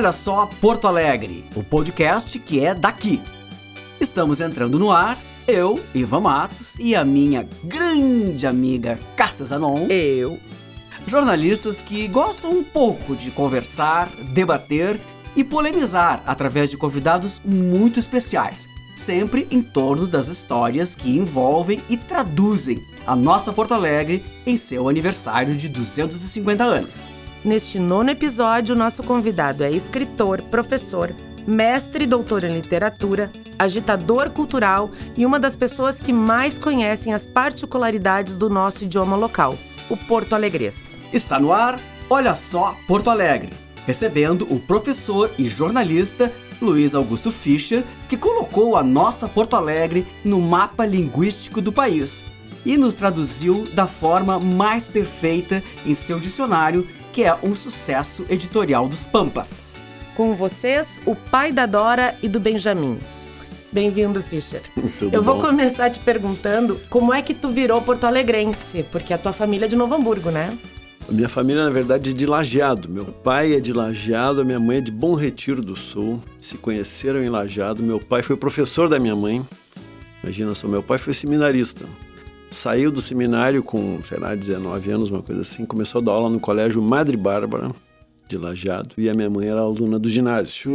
Olha só Porto Alegre, o podcast que é daqui. Estamos entrando no ar, eu, Ivan Matos, e a minha grande amiga Cássia Zanon. Eu. Jornalistas que gostam um pouco de conversar, debater e polemizar através de convidados muito especiais, sempre em torno das histórias que envolvem e traduzem a nossa Porto Alegre em seu aniversário de 250 anos. Neste nono episódio, nosso convidado é escritor, professor, mestre e doutor em literatura, agitador cultural e uma das pessoas que mais conhecem as particularidades do nosso idioma local, o porto alegres. Está no ar, olha só Porto Alegre, recebendo o professor e jornalista Luiz Augusto Fischer, que colocou a nossa Porto Alegre no mapa linguístico do país e nos traduziu da forma mais perfeita em seu dicionário, que é um sucesso editorial dos Pampas. Com vocês, o pai da Dora e do Benjamin. Bem-vindo, Fischer. Tudo Eu vou bom? começar te perguntando como é que tu virou porto-alegrense, porque a tua família é de Novo Hamburgo, né? A minha família, na verdade, é de Lajeado. Meu pai é de Lajeado, a minha mãe é de Bom Retiro do Sul. Se conheceram em Lajeado. Meu pai foi professor da minha mãe. Imagina só, meu pai foi seminarista. Saiu do seminário com, sei lá, 19 anos, uma coisa assim. Começou a dar aula no colégio Madre Bárbara, de Lajeado. E a minha mãe era aluna do ginásio.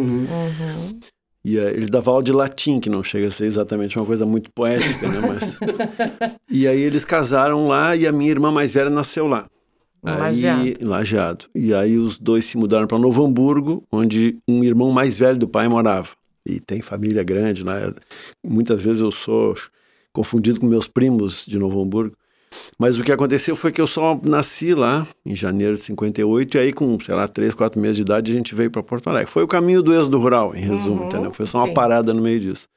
E eh, ele dava aula de latim, que não chega a ser exatamente uma coisa muito poética, né? Mas... e aí eles casaram lá e a minha irmã mais velha nasceu lá. Aí, Lajeado. Lajeado. E aí os dois se mudaram para Novo Hamburgo, onde um irmão mais velho do pai morava. E tem família grande lá. Muitas vezes eu sou confundido com meus primos de Novo Hamburgo. Mas o que aconteceu foi que eu só nasci lá em janeiro de 58 e aí com, sei lá, três, quatro meses de idade a gente veio para Porto Alegre. Foi o caminho do êxodo rural, em resumo, Uhum, entendeu? Foi só uma sim. parada no meio disso.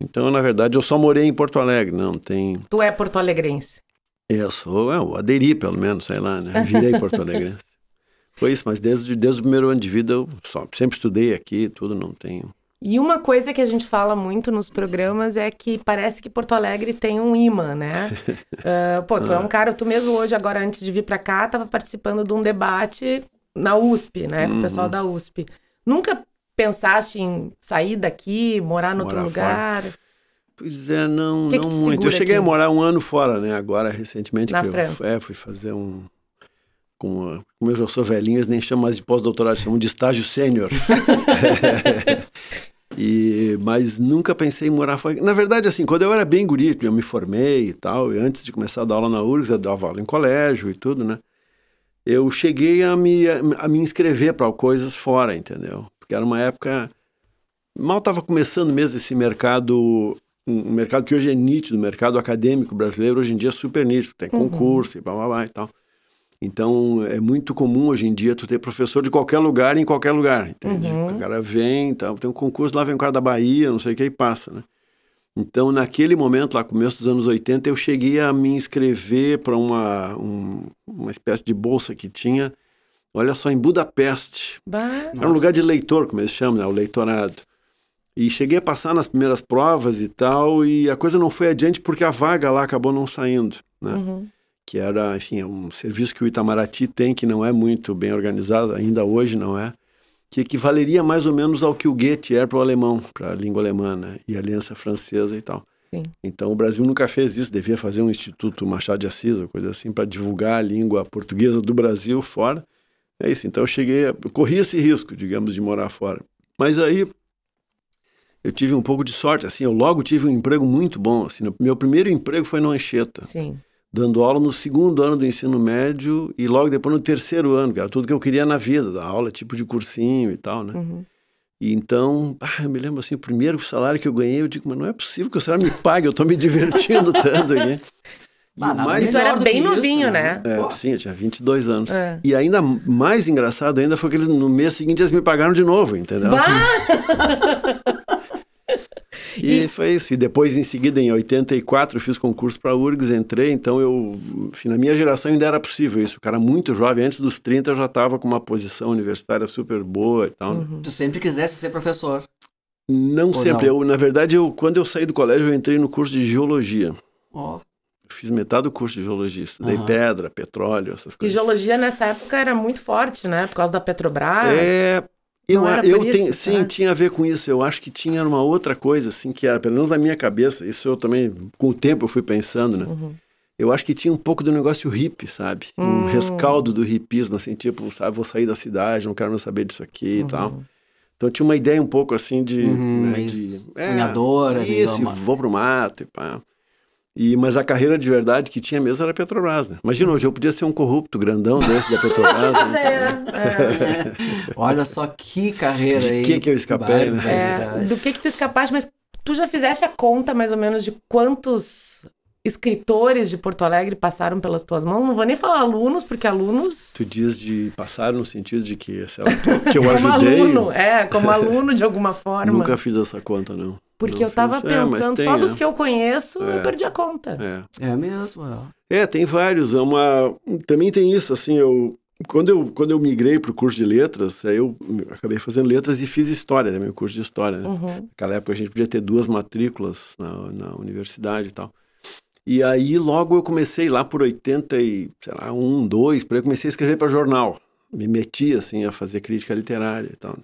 Então, na verdade, eu só morei em Porto Alegre, não tem... Tu é porto-alegrense. Eu sou, é, eu aderi pelo menos, sei lá, né? Virei Porto Alegre. Foi isso, mas desde, desde o primeiro ano de vida eu só, sempre estudei aqui, tudo, não tenho. E uma coisa que a gente fala muito nos programas é que parece que Porto Alegre tem um imã, né? Ah, pô, tu é um cara, tu mesmo hoje, agora antes de vir pra cá, tava participando de um debate na USP, né? Com o pessoal Uhum. da USP. Nunca pensaste em sair daqui, morar em outro Morar lugar? Pois é, não, Que que não te muito. Eu cheguei aqui? a morar um ano fora, né? Agora, recentemente, Na que França. eu é, fui fazer um. Com, a- como eu já sou velhinho, eles nem chamam mais de pós-doutorado, chamam de estágio sênior. e, mas nunca pensei em morar fora. Na verdade, assim, quando eu era bem guri, eu me formei e tal, e antes de começar a dar aula na URGS, eu dava aula em colégio e tudo, né? Eu cheguei a me, a me inscrever para coisas fora, entendeu? Porque era uma época. Mal estava começando mesmo esse mercado um mercado que hoje é nítido, o mercado acadêmico brasileiro hoje em dia é super nítido, tem concurso e blá blá blá e tal. Então é muito comum hoje em dia tu ter professor de qualquer lugar em qualquer lugar, entende? O cara vem, tal, tem um concurso lá, vem um cara da Bahia, não sei o que, e passa, né? Então, naquele momento, lá, começo dos anos 80, eu cheguei a me inscrever para uma, um- uma espécie de bolsa que tinha, olha só, em Budapeste. Bah, Era um lugar de leitor, como eles chamam, né? O leitorado. E cheguei a passar nas primeiras provas e tal, e a coisa não foi adiante porque a vaga lá acabou não saindo, né? uhum. Que era, enfim, é um serviço que o Itamaraty tem, que não é muito bem organizado, ainda hoje não é, que equivaleria mais ou menos ao que o Goethe é para o alemão, para a língua alemã, né? E a aliança francesa e tal. Sim. Então o Brasil nunca fez isso, devia fazer um Instituto Machado de Assis, ou coisa assim, para divulgar a língua portuguesa do Brasil fora. É isso, então eu cheguei, a, eu corri esse risco, digamos, de morar fora. Mas aí eu tive um pouco de sorte, assim, eu logo tive um emprego muito bom, assim, meu primeiro emprego foi no Anchieta, Sim. Dando aula no segundo ano do ensino médio e logo depois no terceiro ano, que era tudo que eu queria na vida, dar aula, tipo de cursinho e tal, né? Uhum. E então, ah, eu me lembro assim, o primeiro salário que eu ganhei, eu digo, mas não é possível que o salário me pague, eu tô me divertindo tanto aqui. E Ah, mais Isso era bem isso, novinho, né? é, Pô. sim, eu tinha 22 anos. É. E ainda mais engraçado ainda foi que eles, no mês seguinte eles me pagaram de novo, entendeu? Bah! E, foi isso. E depois, em seguida, em 84, eu fiz concurso para a URGS, entrei. Então, eu, enfim, na minha geração ainda era possível isso. O cara muito jovem, antes dos 30, eu já estava com uma posição universitária super boa e tal. né? Tu sempre quisesse ser professor. Não Ou sempre. não? Eu, na verdade, eu, quando eu saí do colégio, eu entrei no curso de geologia. Ó. Eu fiz metade do curso de geologia. Estudei Aham. pedra, petróleo, essas E coisas. geologia nessa época era muito forte, né? Por causa da Petrobras. É, Eu, Não era eu por isso, tenho, sim, será? tinha a ver com isso. Eu acho que tinha uma outra coisa, assim, que era, pelo menos na minha cabeça, isso eu também, com o tempo eu fui pensando, né? Uhum. Eu acho que tinha um pouco do negócio hippie, sabe? Hum. Um rescaldo do hippismo, assim, tipo, sabe, vou sair da cidade, não quero mais saber disso aqui Uhum. e tal. Então tinha uma ideia um pouco assim de. Uhum, né, de sonhadora, meio Isso, e vou pro mato e pá. E, mas a carreira de verdade que tinha mesmo era a Petrobras, né? Imagina, hoje eu podia ser um corrupto grandão desse da Petrobras. né? É, Olha só que carreira De aí. que que eu escapei, né? é, do que que tu escapaste, mas tu já fizeste a conta mais ou menos de quantos escritores de Porto Alegre passaram pelas tuas mãos? Não vou nem falar alunos, porque alunos... Tu diz de passar no sentido de que, sei lá, que eu como ajudei. aluno, é, como aluno de alguma forma. Nunca fiz essa conta, não. Porque Não eu tava fiz. É, pensando, tem, só dos é. que eu conheço, eu É. perdi a conta. É. É mesmo. É, tem vários. É uma... Também tem isso, assim, eu... Quando eu, quando eu migrei para o curso de letras, aí eu acabei fazendo letras e fiz história, também o curso de história. Né? Uhum. Naquela época a gente podia ter duas matrículas na, na universidade e tal. E aí logo eu comecei lá por 80 e, sei lá, um, dois, para eu comecei a escrever para jornal. Me meti, assim, a fazer crítica literária e tal.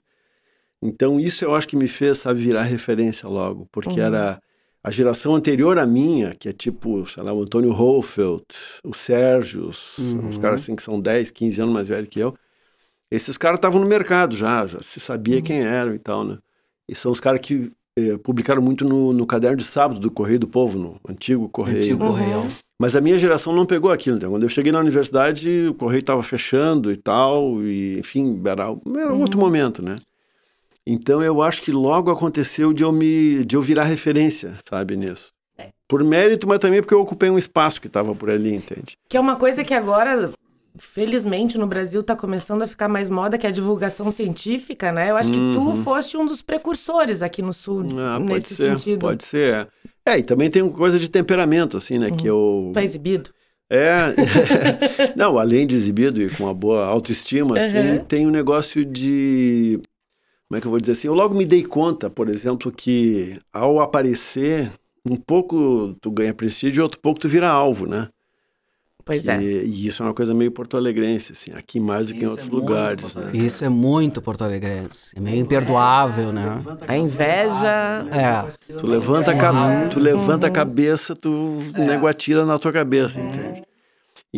Então isso eu acho que me fez, sabe, virar referência logo, porque Uhum. era a geração anterior à minha, que é tipo, sei lá, o Antônio Hohlfeld, o Sérgio, os, Uhum. uns caras assim que são 10, 15 anos mais velhos que eu. Esses caras estavam no mercado já, já se sabia quem eram e tal, né? E são os caras que eh, publicaram muito no, no caderno de sábado do Correio do Povo, no antigo Correio. Antigo Uhum. Correio. Mas a minha geração não pegou aquilo. Então, quando eu cheguei na universidade, o Correio estava fechando e tal, e enfim, era, era outro momento, né? Então eu acho que logo aconteceu de eu me de eu virar referência, sabe, nisso. Por mérito, mas também porque eu ocupei um espaço que estava por ali, entende? Que é uma coisa que agora, felizmente, no Brasil está começando a ficar mais moda, que é a divulgação científica, né? Eu acho que tu foste um dos precursores aqui no Sul, Uhum. Ah, pode nesse ser, sentido. pode ser. É. é, e também tem uma coisa de temperamento, assim, né? Que eu. Tu é exibido. É. Não, além de exibido e com uma boa autoestima, assim, Uhum. tem um negócio de. Como é que eu vou dizer assim? Eu logo me dei conta, por exemplo, que ao aparecer, um pouco tu ganha prestígio e outro pouco tu vira alvo, né? Pois Que- é. E isso é uma coisa meio porto-alegrense, assim, aqui mais do que em Isso outros é lugares, né? Isso é muito porto-alegrense. É meio imperdoável, né? A inveja. É. Tu levanta, a, ca- tu levanta a cabeça, tu o nego atira na tua cabeça, entende?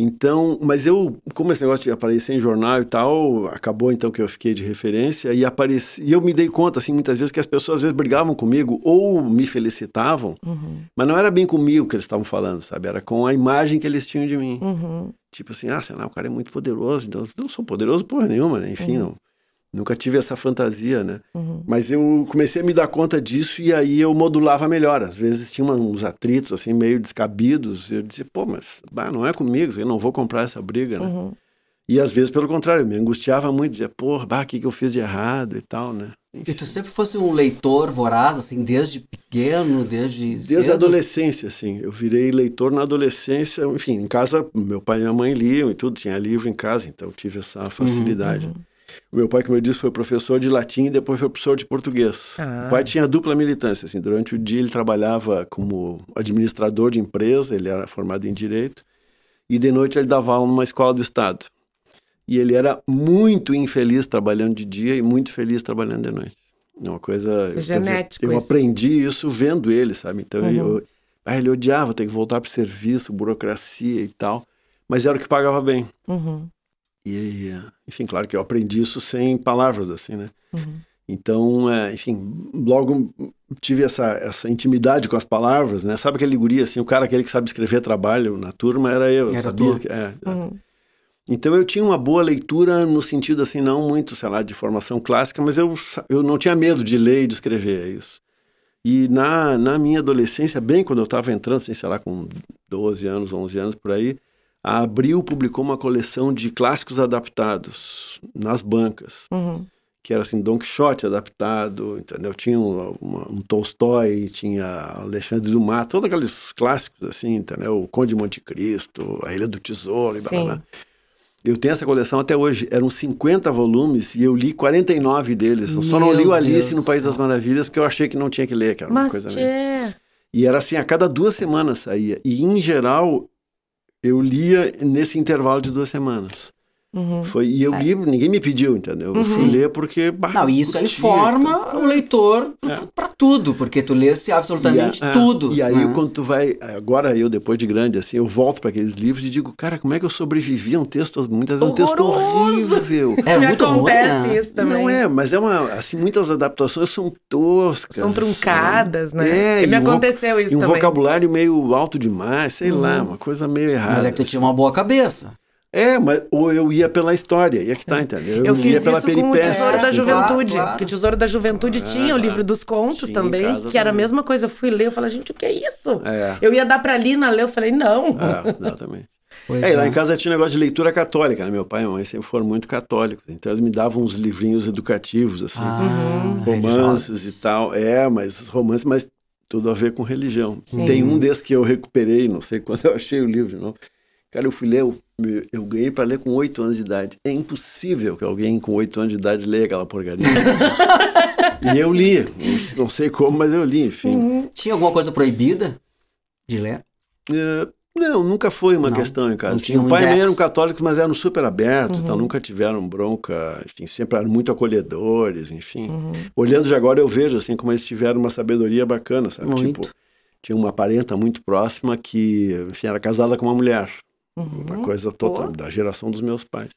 Então, mas eu, como esse negócio de aparecer em jornal e tal, acabou então que eu fiquei de referência e apareci, e eu me dei conta, assim, muitas vezes que as pessoas às vezes brigavam comigo ou me felicitavam, Uhum, mas não era bem comigo que eles estavam falando, sabe? Era com a imagem que eles tinham de mim. uhum. Tipo assim, ah, sei lá, o cara é muito poderoso, então eu não sou poderoso porra nenhuma, né? Enfim, não, nunca tive essa fantasia, né? Uhum. Mas eu comecei a me dar conta disso e aí eu modulava melhor. Às vezes tinha uns atritos assim meio descabidos. E eu dizia, pô, mas bah, não é comigo, eu não vou comprar essa briga, né? Uhum. E às vezes, pelo contrário, eu me angustiava muito, dizia, pô, bah, o que, que eu fiz de errado e tal, né? E tu sempre fosse um leitor voraz, assim, desde pequeno, desde Desde cedo? a adolescência, assim. Eu virei leitor na adolescência. Enfim, em casa, meu pai e minha mãe liam e tudo, tinha livro em casa, então eu tive essa facilidade. O meu pai, como eu disse, foi professor de latim e depois foi professor de português. Ah. O pai tinha dupla militância, assim. Durante o dia ele trabalhava como administrador de empresa, ele era formado em direito, e de noite ele dava aula numa escola do estado. E ele era muito infeliz trabalhando de dia e muito feliz trabalhando de noite. É uma coisa. dizer, Genético eu aprendi isso vendo ele, sabe? Então Uhum. eu, ah, ele odiava ter que voltar para o serviço, burocracia e tal, mas era o que pagava bem. Uhum. E, enfim, claro que eu aprendi isso sem palavras, assim, né? Uhum. Então, é, enfim, logo tive essa, essa intimidade com as palavras, né? Sabe aquele guri, assim, o cara aquele que sabe escrever trabalho na turma era eu, Era sabia? que- é, é. Uhum. Então eu tinha uma boa leitura no sentido, assim, não muito, sei lá, de formação clássica, mas eu, eu não tinha medo de ler e de escrever, é isso. E na, na minha adolescência, bem quando eu estava entrando, assim, sei lá, com 12 anos, 11 anos por aí, a Abril publicou uma coleção de clássicos adaptados nas bancas Uhum. que era assim, Don Quixote adaptado, entendeu? Tinha um, uma- um Tolstói, tinha Alexandre Dumas, todos aqueles clássicos assim, entendeu? O Conde de Monte Cristo, A Ilha do Tesouro e blá, blá, Sim. blá. Eu tenho essa coleção até hoje. Eram 50 volumes e eu li 49 deles. Eu só não li o Alice Deus no País das. Maravilhas porque eu achei que não tinha que ler, que era uma Mas, coisa meio... E era assim, a cada duas semanas saía. E, em geral, eu lia nesse intervalo de duas semanas. Uhum. Foi, e eu é. li, ninguém me pediu, entendeu? Eu uhum. fui ler porque. Bah, Não, isso aí forma então. o leitor é. para tudo, porque tu lesse absolutamente e a, tudo. E aí, né? quando tu vai. Agora, eu, depois de grande, assim, eu volto para aqueles livros e digo, cara, como é que eu sobrevivi a um texto, muitas vezes um texto horrível. É Me muito acontece ruim, isso também. Não é, mas é uma. Assim, muitas adaptações são toscas. São truncadas, né? É, me aconteceu isso um também. Um vocabulário meio alto demais, sei uhum. lá, uma coisa meio errada. Mas é que tu tinha uma boa cabeça. É, mas ou eu ia pela história, e aqui tá, entendeu? Eu, eu fiz ia pela isso peripécia. com o Tesouro da Juventude, claro, claro. que o Tesouro da Juventude tinha o livro dos contos também, que também. era a mesma coisa. Eu fui ler, eu falei, gente, o que é isso? É. Eu ia dar pra Lina ler, eu falei, não. É, exatamente. É, lá em casa tinha um negócio de leitura católica, né? Meu pai e minha mãe sempre foram muito católicos. Então eles me davam uns livrinhos educativos, assim, ah, romances e tal. É, mas romances, mas tudo a ver com religião. Sim. Tem um desses que eu recuperei, não sei quando eu achei o livro de novo. Cara, eu fui ler, eu, eu ganhei para ler com oito anos de idade. É impossível que alguém com oito anos de idade leia aquela porcaria. e eu li, não sei como, mas eu li, enfim. Uhum. Tinha alguma coisa proibida de ler? Uh, não, nunca foi uma não, questão em casa. Tinha um pai e eram católicos, mas eram super abertos, uhum. então nunca tiveram bronca, enfim, sempre eram muito acolhedores, enfim. Uhum. Olhando de agora eu vejo assim como eles tiveram uma sabedoria bacana, sabe? Muito. Tipo, tinha uma parenta muito próxima que, enfim, era casada com uma mulher. Uhum. Uma coisa total, da geração dos meus pais.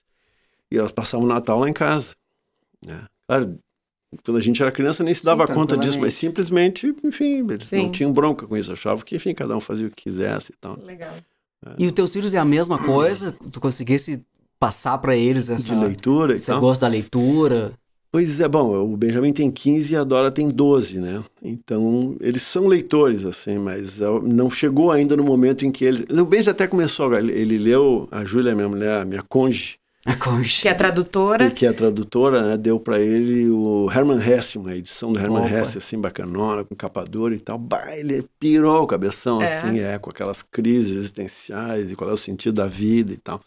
E elas passavam o Natal lá em casa. Né? Claro, quando a gente era criança nem se dava Sim, conta disso, mas simplesmente, enfim, eles Sim. não tinham bronca com isso. Achavam que, enfim, cada um fazia o que quisesse e tal. Legal. É. E os teus filhos é a mesma coisa? Tu conseguisse passar para eles essa... De leitura e Você gosta da leitura? Pois é, bom, o Benjamin tem 15 e a Dora tem 12, né? Então, eles são leitores, assim, mas é, não chegou ainda no momento em que ele... O Benjamin até começou, ele, ele leu, a Júlia, minha mulher, a minha conge, a conge. Que é tradutora. Que é tradutora, né? Deu para ele o Herman Hesse, uma edição do Herman Opa. Hesse, assim, bacanona, com capa dura e tal. Bah, ele pirou o cabeção, é. assim, é, com aquelas crises existenciais e qual é o sentido da vida e tal.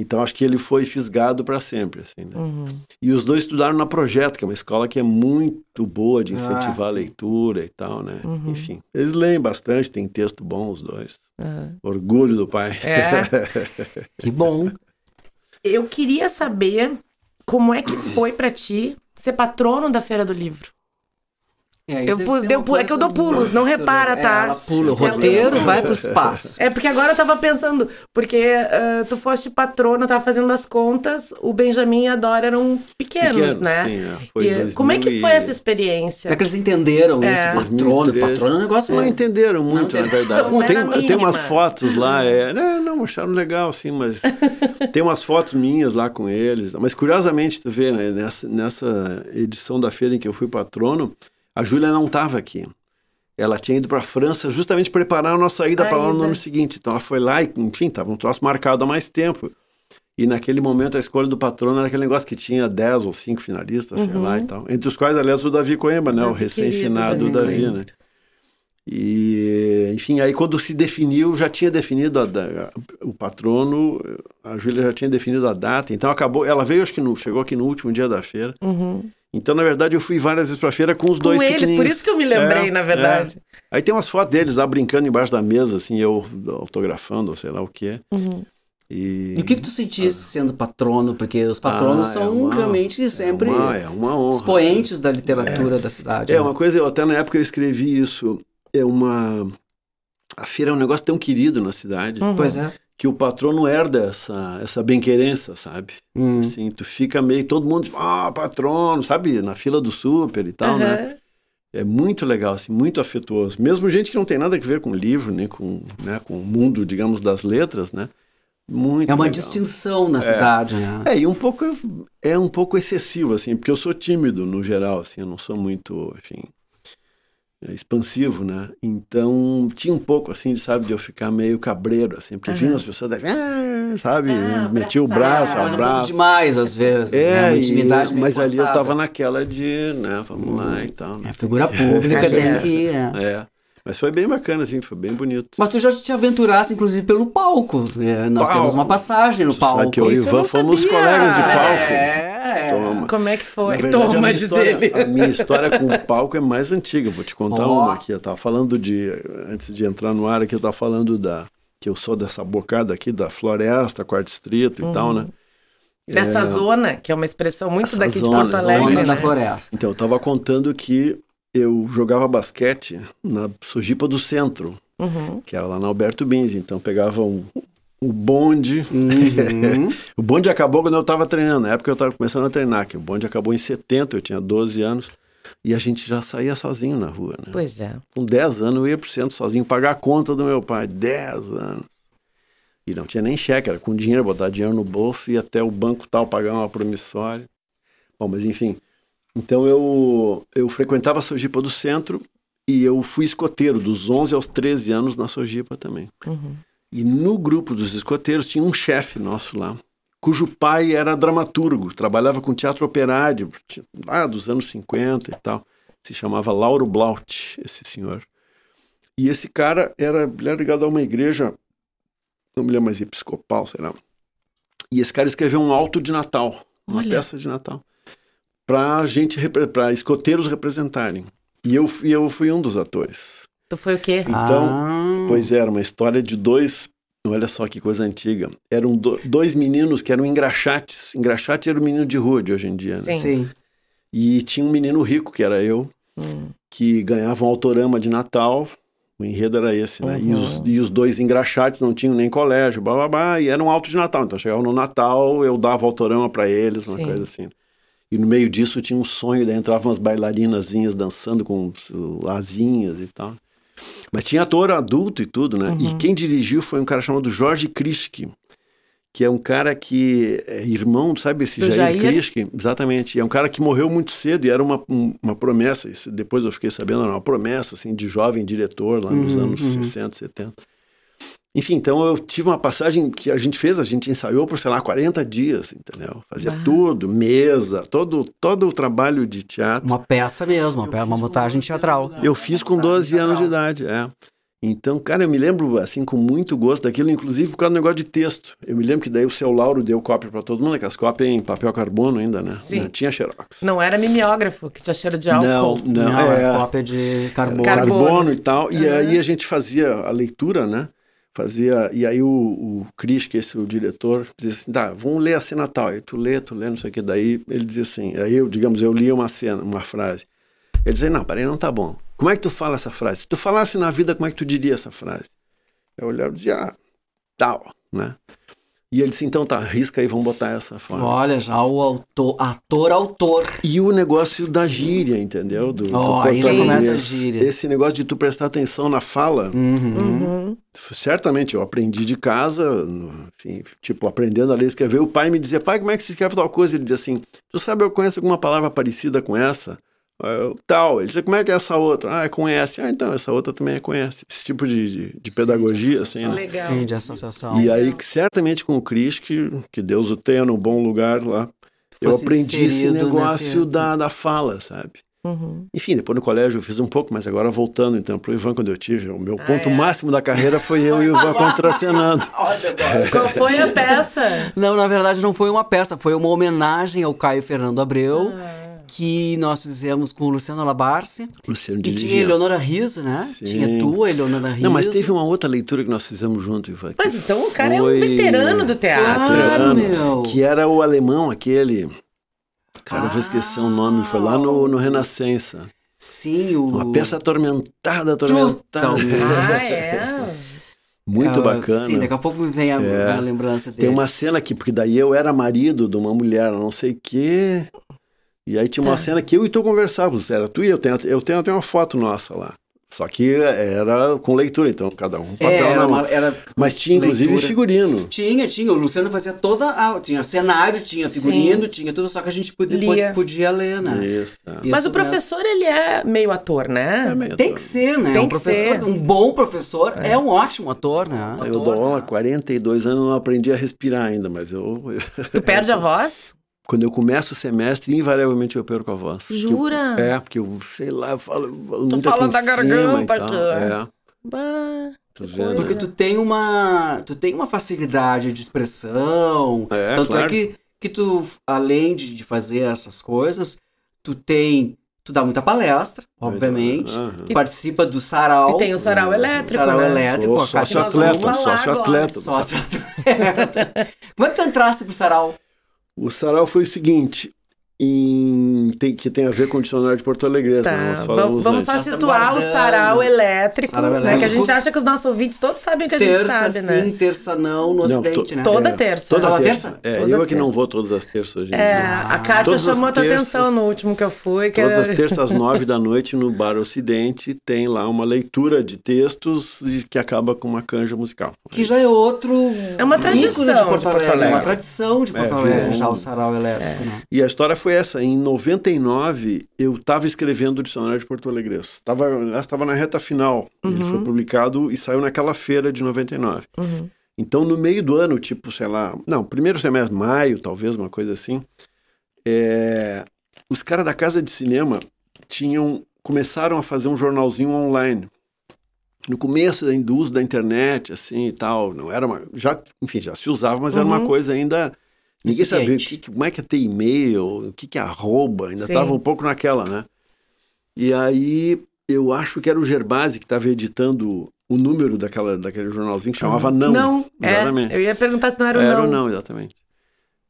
Então acho que ele foi fisgado para sempre, assim, né? Uhum. E os dois estudaram na Projeto, que é uma escola que é muito boa de incentivar ah, a leitura e tal, né? Uhum. Enfim, eles leem bastante, tem texto bom os dois. Uhum. Orgulho do pai. É. que bom. Eu queria saber como é que foi para ti ser patrono da Feira do Livro. É, eu pu deu, é que eu dou pulos, não repara, tá? É, ela pula, o roteiro ela... vai pro espaço. É porque agora eu tava pensando, porque uh, tu foste patrona, tava fazendo as contas, o Benjamin e a Dora eram pequenos, Pequeno, né? Sim, é, foi e, como é que foi essa experiência? É que eles entenderam é. isso, patrono, patrono é um negócio... Não entenderam muito, não, na verdade. Não tem, tem umas fotos lá, é, né, não, acharam legal, sim, mas tem umas fotos minhas lá com eles. Mas curiosamente, tu vê, né, nessa, nessa edição da feira em que eu fui patrono, a Júlia não estava aqui. Ela tinha ido para a França justamente preparar a nossa ida para lá no ano seguinte. Então ela foi lá e, enfim, estava um troço marcado há mais tempo. E naquele momento a escolha do patrono era aquele negócio que tinha 10 ou 5 finalistas, uhum. sei lá e uhum. tal. Entre os quais, aliás, o Davi Coimbra, né? O recém-finado Davi, Davi né? E, enfim, aí quando se definiu, já tinha definido a, a, o patrono, a Júlia já tinha definido a data, então acabou, ela veio, acho que no, chegou aqui no último dia da feira. Uhum. Então, na verdade, eu fui várias vezes pra feira com os com dois eles, por isso que eu me lembrei, é, na verdade. É. Aí tem umas fotos deles lá brincando embaixo da mesa, assim, eu autografando, ou sei lá o que é. Uhum. E... e o que, que tu sentisse ah. sendo patrono? Porque os patronos ah, são é uma, realmente sempre é uma, é uma honra, expoentes da literatura da cidade. É né? uma coisa, eu, até na época eu escrevi isso. É uma. A feira é um negócio tão querido na cidade. Uhum. Pois é que o patrono herda essa, essa bem-querença, sabe? Hum. Assim, tu fica meio, todo mundo, ah, patrono, sabe? Na fila do super e tal, uhum. né? É muito legal, assim, muito afetuoso. Mesmo gente que não tem nada a ver com livro, nem com, né, com o mundo, digamos, das letras, né? Muito é uma legal. distinção na é. cidade, né? É, e um pouco, é um pouco excessivo, assim, porque eu sou tímido no geral, assim, eu não sou muito, enfim, expansivo, né? Então tinha um pouco assim, de, sabe, de eu ficar meio cabreiro, assim, porque uhum. vinham as pessoas, ah, sabe, ah, metia o braço, abraço. Um pouco demais às vezes, né? é, né? Uma intimidade e, Mas ali eu tava naquela de, né, vamos hum. lá e tal. Né? É, figura pública tem que ir, é. é. Mas foi bem bacana, assim, foi bem bonito. Mas tu já te aventurasse, inclusive, pelo palco. É, nós palco. temos uma passagem no palco. Sabe que eu e o Ivan fomos colegas de palco. É. Toma. Como é que foi? verdade, Toma, a diz ele. A minha história com o palco é mais antiga. Vou te contar oh. uma aqui. Eu tava falando de... Antes de entrar no ar aqui, eu tava falando da... Que eu sou dessa bocada aqui, da Floresta, Quarto Distrito e uhum. tal, né? Dessa É. zona, que é uma expressão muito daqui de zona, Porto Alegre, Zona né? da floresta. Então, eu tava contando que eu jogava basquete na Sojipa do Centro, Uhum. que era lá na Alberto Bins. Então, pegava um, um bonde. Uhum. o bonde acabou quando eu tava treinando. Na época eu tava começando a treinar, que o bonde acabou em 70, eu tinha 12 anos. E a gente já saía sozinho na rua, né? Pois é. Com 10 anos eu ia pro centro sozinho pagar a conta do meu pai. 10 anos. E não tinha nem cheque, era com dinheiro, botar dinheiro no bolso e até o banco tal pagar uma promissória. Bom, mas enfim. Então eu, eu frequentava a Sojipa do centro e eu fui escoteiro dos 11 aos 13 anos na Sojipa também. Uhum. E no grupo dos escoteiros tinha um chefe nosso lá, cujo pai era dramaturgo, trabalhava com teatro operário, lá dos anos 50 e tal. Se chamava Lauro Blaut, esse senhor. E esse cara era, era ligado a uma igreja, não me lembro mais, episcopal, sei lá. E esse cara escreveu um alto de Natal, uma Olha. peça de Natal, para gente, para escoteiros representarem. E eu, fui- eu fui um dos atores. Tu foi o quê? Então, Ah. Pois é, era uma história de dois. Olha só que coisa antiga. Eram do- dois meninos que eram engraxates. Engraxate era o menino de rua de hoje em dia. Né? Sim. Sim. E tinha um menino rico, que era eu, Hum. que ganhava um autorama de Natal. O enredo era esse, né? E, os, e os dois engraxates não tinham nem colégio, blá, blá, blá, e era um alto de Natal. Então chegava no Natal, eu dava autorama para eles, uma Sim. coisa assim. E no meio disso tinha um sonho, daí entravam umas bailarinazinhas dançando com asinhas e tal. Mas tinha ator adulto e tudo, né? Uhum. E quem dirigiu foi um cara chamado Jorge Krischke, que é um cara que é irmão, sabe esse Jair, Jair? Krischke? Exatamente. É um cara que morreu muito cedo e era uma, um- uma promessa, depois eu fiquei sabendo, era uma promessa assim, de jovem diretor lá nos Uhum, anos uhum. 60, 70. Enfim, então eu tive uma passagem que a gente fez, a gente ensaiou por, sei lá, 40 dias, entendeu? Fazia Ah. tudo, mesa, todo, todo o trabalho de teatro. Uma peça mesmo, uma, uma montagem teatral. Eu fiz com 12 anos de idade, é. Então, cara, eu me lembro, assim, com muito gosto daquilo, inclusive por causa do negócio de texto. Eu me lembro que daí o seu Lauro deu cópia para todo mundo, aquelas cópias em papel carbono ainda, né? Sim. Não tinha xerox. Não era mimeógrafo, que tinha cheiro de álcool. não, não, Não, é, é cópia de carbono. Carbono. carbono. e tal. E Aham. aí a gente fazia a leitura, né? Fazia, e aí o, o Cris, que é esse o diretor, dizia assim, tá, vamos ler a cena tal. Aí tu lê, tu lê, não sei o que. Daí ele dizia assim, aí eu, digamos, eu lia uma cena, uma frase. Ele dizia, não, peraí, não tá bom. Como é que tu fala essa frase? Se tu falasse na vida, como é que tu diria essa frase? Eu olhava e dizia, ah, tal, né? E ele disse, então tá, risca aí, vamos botar essa forma. Olha, já o autor, ator-autor. E o negócio da gíria, entendeu? Do, do Ó, aí já começa a gíria. Esse negócio de tu prestar atenção na fala, Uhum. Uhum. certamente eu aprendi de casa, enfim, tipo, aprendendo a ler e escrever. O pai me dizia, pai, como é que se escreve tal coisa? Ele dizia assim, tu sabe, eu conheço alguma palavra parecida com essa? Tal. Ele dizia, como é que é essa outra? Ah, é com S. Ah, então, essa outra também é com S. Esse tipo de, de, de pedagogia, assim, né? Legal. Sim, de associação. E aí, certamente com o Cris, que, que Deus o tenha num bom lugar lá, eu aprendi esse negócio nesse- da, da fala, sabe? Uhum. Enfim, depois no colégio eu fiz um pouco, mas agora voltando então pro Ivan, quando eu tive, o meu ponto é. máximo da carreira foi eu e o Ivan contracenando. Qual foi a peça? Não, na verdade não foi uma peça, foi uma homenagem ao Caio Fernando Abreu, que nós fizemos com o Luciano Labarce. Luciano E tinha dirigia. Eleonora Riso, né? Sim. Tinha tu, a Eleonora Riso. Não, mas teve uma outra leitura que nós fizemos junto, Ivan. Mas então o cara é um veterano do teatro. Claro, Veterano, meu. Que era o alemão, aquele. Cara, eu vou esquecer o nome, foi lá no, no Renascença. Sim, o... Uma peça atormentada, atormentada. Totalmente. Ah, é? Muito Ah, bacana. Sim, daqui a pouco me vem a, É. vem a lembrança dele. Tem uma cena aqui, porque daí eu era marido de uma mulher, não sei o quê. E aí tinha uma Tá. cena que eu e tu conversávamos. Era tu e eu. Tenho, eu tenho até uma foto nossa lá. Só que era com leitura, então cada um papel É, na era, mão. uma, era Mas tinha inclusive leitura. figurino. Tinha, tinha. O Luciano fazia toda a. Tinha cenário, tinha figurino, tinha tudo, só que a gente podia, Lia. podia ler, né? Isso. é. Mas Isso o mesmo. professor, ele é meio ator, né? É meio Tem ator. que ser, né? Tem um que professor, ser. um bom professor é, um ótimo ator, né? Eu dou aula há 42 anos, não aprendi a respirar ainda, mas eu, Tu perde a voz? Quando eu começo o semestre, invariavelmente eu perco a voz. Jura? Eu- é, porque eu, sei lá, eu falo, eu falo muito fala aqui da em cima garganta e tal. aqui. É, Bah, vendo. Porque tu tem uma. Tu tem uma facilidade de expressão. É, Tanto claro. é que, que tu, além de, de fazer essas coisas, tu tem. Tu dá muita palestra, obviamente. Tu participa do sarau. E tem o sarau elétrico, sarau né? elétrico, sócio-atleta, sócio-atleta. Sócio atleta. Como é que tu entraste pro sarau? O sarau foi o seguinte, em, tem, que tem a ver com o dicionário de Porto Alegre. Tá, né? Nós vamos, falamos vamos só. Já situar o sarau elétrico, Sarau né? Que a elétrico. gente acha que os nossos ouvintes todos sabem que a gente Terça sabe, sim, né? terça não, no Não, ocidente, to- né? Toda É, terça. Toda, Toda terça. terça? É, Toda eu é que não terça. vou todas as terças hoje em É, dia. a Kátia Todas as chamou a tua terças- atenção no último que eu fui. Que Todas era- as terças às nove da noite no Bar Ocidente tem lá uma leitura de textos que acaba com uma canja musical. Que já é outro É uma tradição de de Porto Porto Alegre, Alegre. uma tradição de Porto É, Alegre, virou já o sarau elétrico, né? E a história foi essa. Em 99, eu estava escrevendo o dicionário de Porto Alegre. Estava estava na reta final. Ele foi publicado e saiu naquela feira de 99. Uhum. Então, no meio do ano, tipo, sei lá, não, primeiro semestre, maio, talvez, uma coisa assim, é, os caras da casa de cinema tinham começaram a fazer um jornalzinho online. No começo da indústria da internet, assim e tal, não era uma, já, enfim, já se usava, mas era uma Uhum. coisa ainda ninguém sabia o que, como é que é ter e-mail, o que que é arroba, ainda estava um pouco naquela, né? E aí eu acho que era o Gerbasi que estava editando o número daquela, daquele jornalzinho que chamava Não. Não, é. Exatamente. Eu ia perguntar se não era o Era não. o não, exatamente.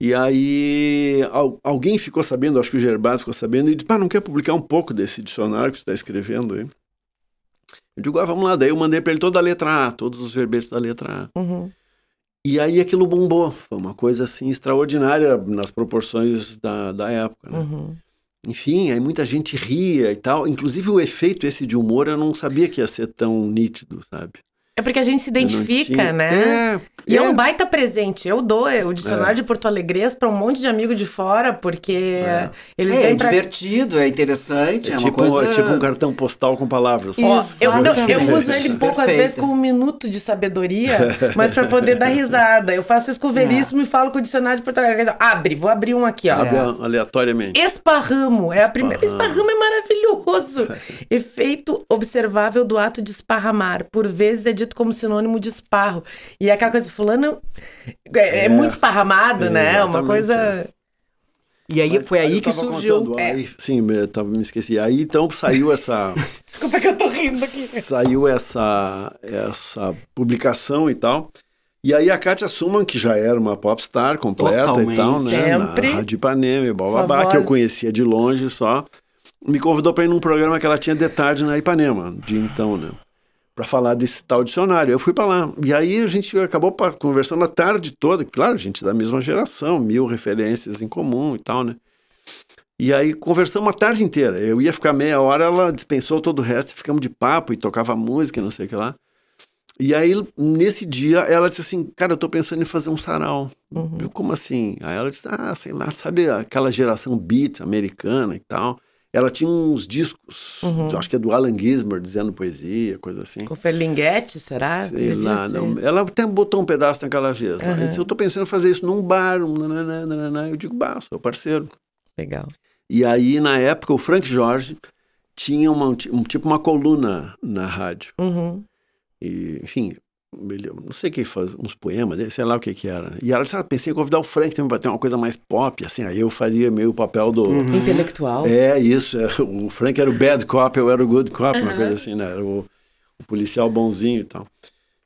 E aí al- alguém ficou sabendo, acho que o Gerbasi ficou sabendo, e disse, pá, não quer publicar um pouco desse dicionário que você está escrevendo aí? Eu digo, ah, vamos lá. Daí eu mandei para ele toda a letra A, todos os verbetes da letra A. Uhum. E aí aquilo bombou. Foi uma coisa, assim, extraordinária nas proporções da, da época, né? Uhum. Enfim, aí muita gente ria e tal. Inclusive o efeito esse de humor eu não sabia que ia ser tão nítido, sabe? É porque a gente se identifica, né? É. E é. é. um baita presente. Eu dou é, o dicionário de Porto Alegres para um monte de amigo de fora, porque eles É, é pra... divertido, é interessante, é, É uma tipo, coisa... um, tipo um cartão postal com palavras. Eu, não- eu uso ele pouco, às Perfeito. vezes, como um minuto de sabedoria, mas para poder dar risada. Eu faço isso com o Veríssimo e falo com o dicionário de Porto Alegre. Abre, vou abrir um aqui, ó. Abre aleatoriamente. Esparramo, é a primeira. Esparramo. É maravilhoso. Efeito observável do ato de esparramar. Por vezes é dito como sinônimo de esparro. E é aquela coisa, fulano é, é muito esparramado, né? Uma exatamente, coisa. é. E aí foi aí eu que tava surgiu... contando, aí- sim, eu tava, me esqueci. Aí então saiu essa, Desculpa que eu tô rindo aqui. saiu essa, essa publicação e tal. E aí a Kátia Suman, que já era uma popstar completa Totalmente. e tal, né? Sempre. Na Rádio Ipanema e bababá, que eu conhecia de longe só. Me convidou para ir num programa que ela tinha de tarde na Ipanema, de então, né? Para falar desse tal dicionário. Eu fui para lá. E aí a gente acabou conversando a tarde toda. Claro, gente é da mesma geração, mil referências em comum e tal, né? E aí conversamos a tarde inteira. Eu ia ficar meia hora, ela dispensou todo o resto, ficamos de papo e tocava música, e não sei o que lá. E aí, nesse dia, ela disse assim, cara, eu tô pensando em fazer um sarau. Eu, como assim? Aí ela disse, ah, sei lá, sabe aquela geração beat americana e tal. Ela tinha uns discos, eu acho que é do Alan Gismer, dizendo poesia, coisa assim. Com Ferlinguete, será? Sei Devia lá, ser. não. Ela até botou um pedaço naquela vez. Ela disse, eu tô pensando em fazer isso num bar, um nananã. Eu digo, bah, sou parceiro. Legal. E aí, na época, o Frank Jorge tinha uma, um, tipo uma coluna na rádio. Uhum. E, enfim, não sei quem faz, uns poemas dele, sei lá o que que era. E ela disse, ah, pensei em convidar o Frank também para ter uma coisa mais pop, assim, aí eu faria meio o papel do... Intelectual. É, isso, é, o Frank era o bad cop, eu era o good cop, uma coisa assim, né, era o, o policial bonzinho e tal.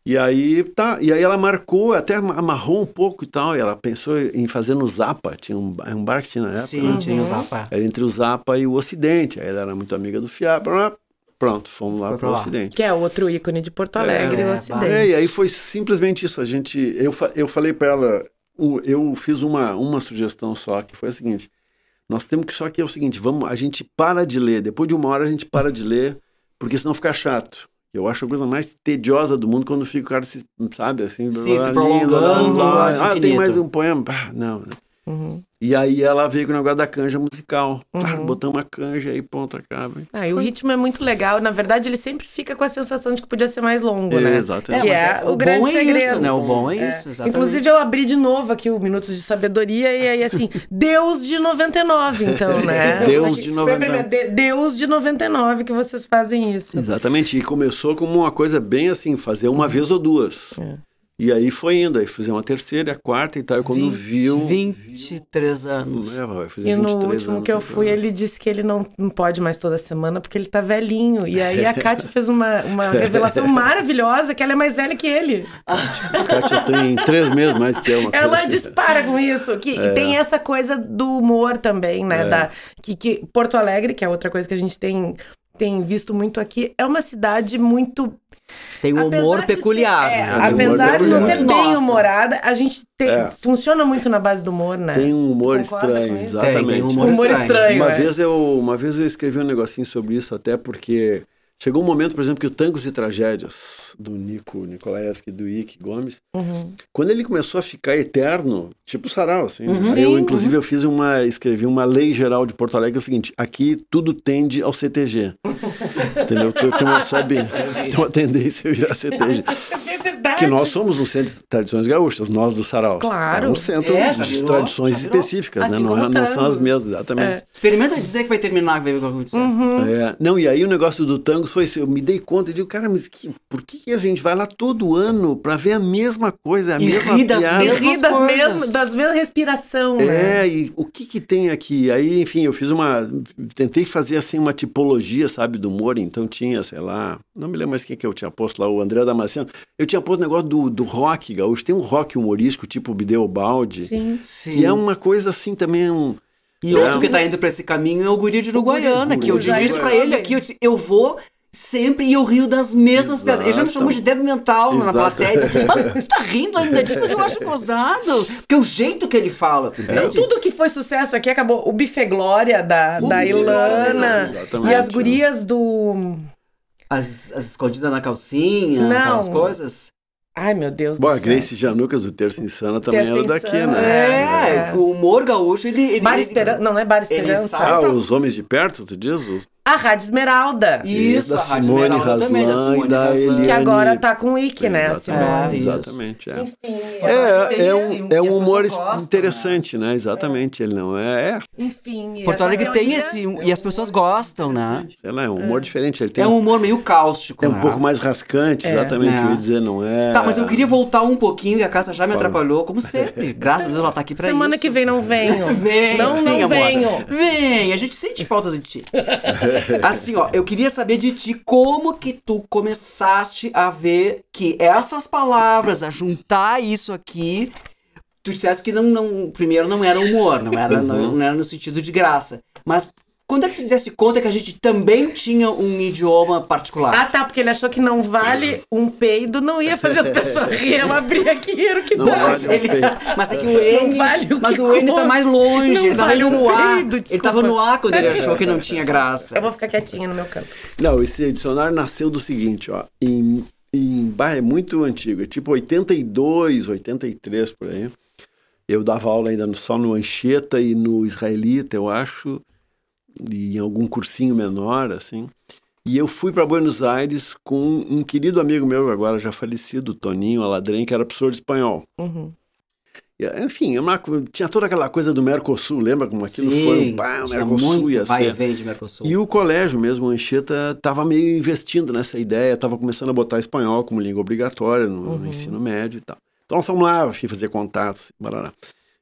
E aí, tá, e aí ela marcou, até amarrou um pouco e tal, e ela pensou em fazer no Zapa, tinha um, um bar que tinha na época, Sim, né? tinha o Zapa. era entre o Zapa e o Ocidente, aí ela era muito amiga do Fiat, pronto, fomos lá para o. Ocidente. Que é outro ícone de Porto Alegre, É, o é, Ocidente. É, e aí foi simplesmente isso. A gente, eu, eu falei para ela, eu fiz uma, uma sugestão só, que foi a seguinte: nós temos que só que é o seguinte, vamos, a gente para de ler. Depois de uma hora a gente para de ler, porque senão fica chato. Eu acho a coisa mais tediosa do mundo quando fica o cara se, sabe, assim, Sim, se ali, prolongando lá, ad Ah, tem mais um poema. Ah, não, né? Uhum. E aí ela veio com o negócio da canja musical. Uhum. botamos uma canja aí, ponto, acaba. Ah, e o ritmo é muito legal. Na verdade, ele sempre fica com a sensação de que podia ser mais longo, É, né? exatamente. Mas é, é- o, o grande bom é segredo. isso, né? O bom é isso, exatamente. Inclusive, eu abri de novo aqui o Minutos de Sabedoria e aí, assim, Deus de 99, então, né? Deus de Foi a 99. primeira- de- Deus de 99 que vocês fazem isso. Exatamente, e começou como uma coisa bem assim, fazer uma vez ou duas. É. E aí foi indo, aí fizemos a terceira, a quarta e tal. E quando 20, viu. 23 anos. É, vai fazer E no 23 último anos que eu agora. fui, ele disse que ele não, não pode mais toda semana porque ele tá velhinho. E aí a Kátia fez uma, uma revelação maravilhosa que ela é mais velha que ele. A Kátia tem três meses mais que eu. Ela assim. dispara com isso. Que É. tem essa coisa do humor também, né? Da, que, que Porto Alegre, que é outra coisa que a gente tem, tem visto muito aqui, é uma cidade muito. Tem um apesar humor peculiar. ser- é, né? apesar de não ser bem humorada, a gente tem, É. funciona muito na base do humor, né? Tem um humor estranho, exatamente. Tem, tem um humor humor estranho. estranho. Uma é. vez, eu, uma vez eu escrevi um negocinho sobre isso, até porque chegou um momento, por exemplo, que o Tangos e Tragédias, do Nico Nikolaevski e do Ike Gomes, Uhum. quando ele começou a ficar eterno, tipo sarau, assim. Uhum. aí eu, inclusive, eu fiz uma, escrevi uma lei geral de Porto Alegre, é o seguinte, aqui tudo tende ao CTG. Entendeu? Tem uma, sabe, tem uma tendência a virar CTG. É verdade. Que nós somos um centro de tradições gaúchas, nós do sarau. Claro. É um centro É, de virou, tradições específicas, né? Assim Não, é- não são as tango. mesmas, exatamente. É. Experimenta dizer que vai terminar, que vai ver o que vai acontecer. Uhum. Não, e aí o negócio do foi assim, eu me dei conta e digo, cara, mas que, por que que a gente vai lá todo ano pra ver a mesma coisa, a E mesma rir das piada? E mesmas rir das mesmas, das mesmas respiração, né? É, e o que que tem aqui? Aí, enfim, eu fiz uma, tentei fazer assim uma tipologia, sabe, do humor, então tinha, sei lá, não me lembro mais quem que eu tinha posto lá, o André Damasceno, eu tinha posto o negócio do, do rock gaúcho, tem um rock humorístico, tipo o Bideobaldi, Sim. Sim. que é uma coisa assim também, um... E outro que tá indo pra esse caminho é o guri de Uruguaiana, que eu disse pra Uruguaiana. ele aqui, eu, disse, eu vou sempre e eu rio das mesmas Exato. piadas. Ele já me chamou de débil mental na Exato. plateia. Mano, você tá rindo ainda disso, mas eu acho gozado. Porque o jeito que ele fala, tu É, entende? Tudo que foi sucesso aqui acabou. O Bife Glória da, O da Bife Ilana. Glória. E as gurias do. As, as escondidas na calcinha, Não. aquelas coisas. Ai, meu Deus Bom, do a céu. Grace Janucas do Terça Insana também Terça era daqui, Insana, né? É, É. o humor gaúcho, ele... ele Bar ele- Esperança. Não, não é Bar ele Esperança. sai- Ah, pra- os homens de perto, tu diz? O- A Rádio Esmeralda. Isso, da a Rádio Simone Esmeralda também, da Simone da. Eliane. Que agora tá com o Ike, né? Simone. É, exatamente. É. Enfim. É, é esse- um, é um humor gostam, interessante, né? Exatamente. Ele não é, é, Enfim. Porto a Alegre tem esse... E as pessoas gostam, né? sei lá, é um humor diferente. Ele tem É um humor meio cáustico, é um né? pouco mais rascante, exatamente. É. Eu ia dizer, não é. Tá, mas eu queria voltar um pouquinho, e a casa já me Fala. atrapalhou, como sempre. Graças a Deus ela tá aqui pra Semana isso. que vem não venho. Vem, Não, sim, não amor. venho. Vem, a gente sente falta de ti. Assim, ó, eu queria saber de ti como que tu começaste a ver que essas palavras, a juntar isso aqui, tu disseste que não, não primeiro não era humor, não era, não, não era no sentido de graça. Mas quando é que tu desse conta que a gente também tinha um idioma particular? Ah, tá, porque ele achou que não vale um peido, não ia fazer as pessoas rirem. Eu abri aqui, era o que Não dá. vale um ele- peito. mas é que o N, vale o mas que o N tá mais longe, Não ele tava vale indo um no ar. peido, ele tava no ar quando ele achou que não tinha graça. Eu vou ficar quietinha no meu canto. Não, esse dicionário nasceu do seguinte, ó. Em, em bah, é muito antigo, é tipo 82, 83 por aí. Eu dava aula ainda no, só no Anchieta e no Israelita, eu acho, e em algum cursinho menor, assim. E eu fui para Buenos Aires com um querido amigo meu, agora já falecido, Toninho Aladrem, que era professor de espanhol. Uhum. Enfim, é uma tinha toda aquela coisa do Mercosul, lembra como aquilo foi? um Pá, o Mercosul ia vai e vem de Mercosul. E o colégio mesmo, o Anchieta, estava meio investindo nessa ideia, estava começando a botar espanhol como língua obrigatória no, no ensino médio e tal. Então nós fomos lá, enfim, fazer contatos, barará.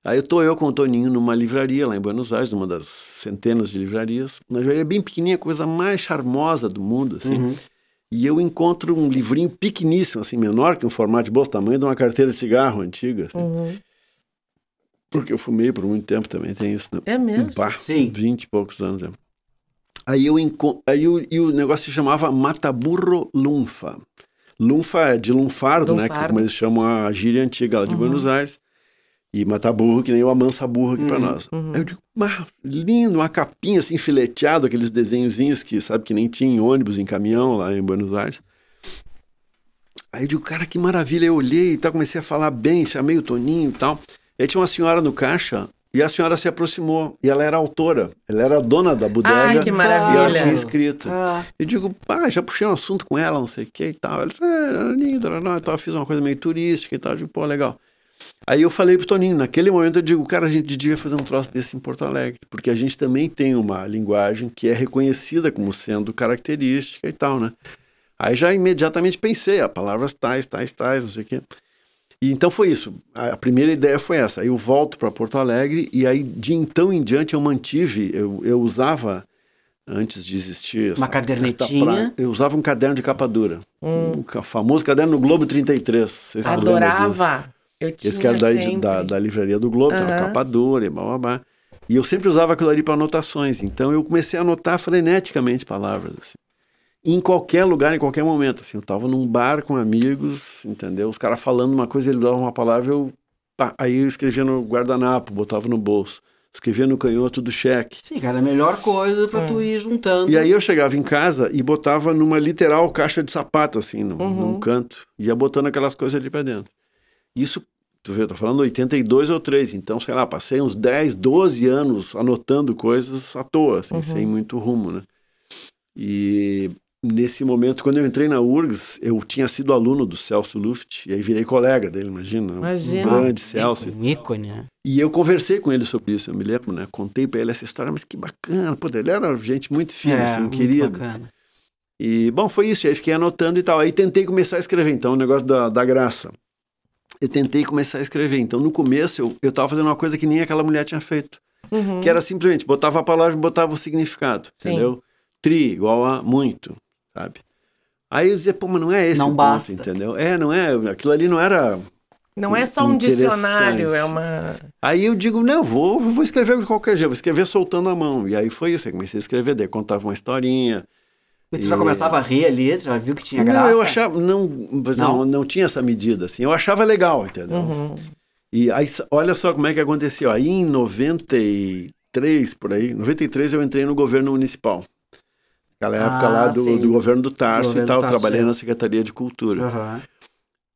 Aí eu tô eu com o Toninho numa livraria lá em Buenos Aires, numa das centenas de livrarias. Uma livraria bem pequenininha, coisa mais charmosa do mundo, assim. Uhum. E eu encontro um livrinho pequeníssimo, assim, menor que um formato de bolso, tamanho de uma carteira de cigarro antiga. assim. Uhum. Porque eu fumei por muito tempo também, tem isso, né? É mesmo? Bah, Sim. 20 e poucos anos. É. Aí eu enco... aí o, e o negócio se chamava Mataburro Lunfa. Lunfa é de lunfardo, né? Que é Lunfardo. como eles chamam a gíria antiga lá de Buenos Aires. E mataburro, que nem o amansa burro aqui pra nós. Aí eu digo, ah, lindo, uma capinha assim, fileteado, aqueles desenhozinhos que, sabe, que nem tinha em ônibus, em caminhão lá em Buenos Aires. Aí eu digo, cara, que maravilha. Eu olhei e tal, comecei a falar bem, chamei o Toninho e tal. Aí tinha uma senhora no caixa e a senhora se aproximou. E ela era autora, ela era dona da bodega. Ai, que E ela maravilha. tinha escrito. Ah, Eu digo, pá, já puxei um assunto com ela, não sei o que e tal. Ela disse, é, era lindo, era não, e tal, fiz uma coisa meio turística e tal. Eu digo, pô, legal. Aí eu falei pro Toninho, naquele momento eu digo, cara, a gente devia fazer um troço desse em Porto Alegre, porque a gente também tem uma linguagem que é reconhecida como sendo característica e tal, né? Aí já imediatamente pensei, a palavras tais, tais, tais, não sei o quê. E então foi isso. A primeira ideia foi essa. Aí eu volto para Porto Alegre e aí de então em diante eu mantive, eu, eu usava antes de existir uma cadernetinha. eu usava um caderno de capa dura. Hum. O famoso caderno no Globo 33. Adorava. Eu tinha Esse que era da, da, da, livraria do Globo, uhum. capa dura e blá, blá, blá. E eu sempre usava aquilo ali para anotações. Então eu comecei a anotar freneticamente palavras. Assim em qualquer lugar, em qualquer momento. Assim, eu tava num bar com amigos, entendeu? Os caras falando uma coisa, ele dava uma palavra, eu. Pá, aí eu escrevia no guardanapo, botava no bolso. Escrevia no canhoto do cheque. Sim, cara, a melhor coisa para tu ir juntando. E aí eu chegava em casa e botava numa literal caixa de sapato, assim, num, uhum. num canto. Ia botando aquelas coisas ali para dentro. Isso, tu vê, eu tô falando 82 ou 3, então, sei lá, passei uns 10, 12 anos anotando coisas à toa, assim, uhum. sem muito rumo, né? E nesse momento, quando eu entrei na URGS, eu tinha sido aluno do Celso Luft, e aí virei colega dele, imagina. Imagina. Um grande Celso. Um ícone, né? E eu conversei com ele sobre isso, eu me lembro, né? Contei para ele essa história, mas que bacana, pô, ele era gente muito fina, é, assim, muito querido. Bacana. E, bom, foi isso, aí fiquei anotando e tal. Aí tentei começar a escrever, então, o negócio da, da graça. Eu tentei começar a escrever. Então, no começo, eu, eu tava fazendo uma coisa que nem aquela mulher tinha feito. Uhum. Que era simplesmente, botava a palavra e botava o significado, Sim. entendeu? Tri, igual a muito sabe? Aí eu dizia, pô, mas não é esse não o basta. ponto, entendeu? É, não é, aquilo ali não era... Não é só um dicionário, é uma... Aí eu digo, não, vou, vou escrever de qualquer jeito, vou escrever soltando a mão. E aí foi isso, eu comecei a escrever, daí contava uma historinha... E tu e... já começava a rir ali, já viu que tinha graça? Não, eu achava, não, não, não, não tinha essa medida, assim, eu achava legal, entendeu? Uhum. E aí, olha só como é que aconteceu. Aí em 93, por aí, 93 eu entrei no governo municipal. Aquela época ah, lá do, do, governo do Tarso e tal, trabalhei na Secretaria de Cultura. Uhum.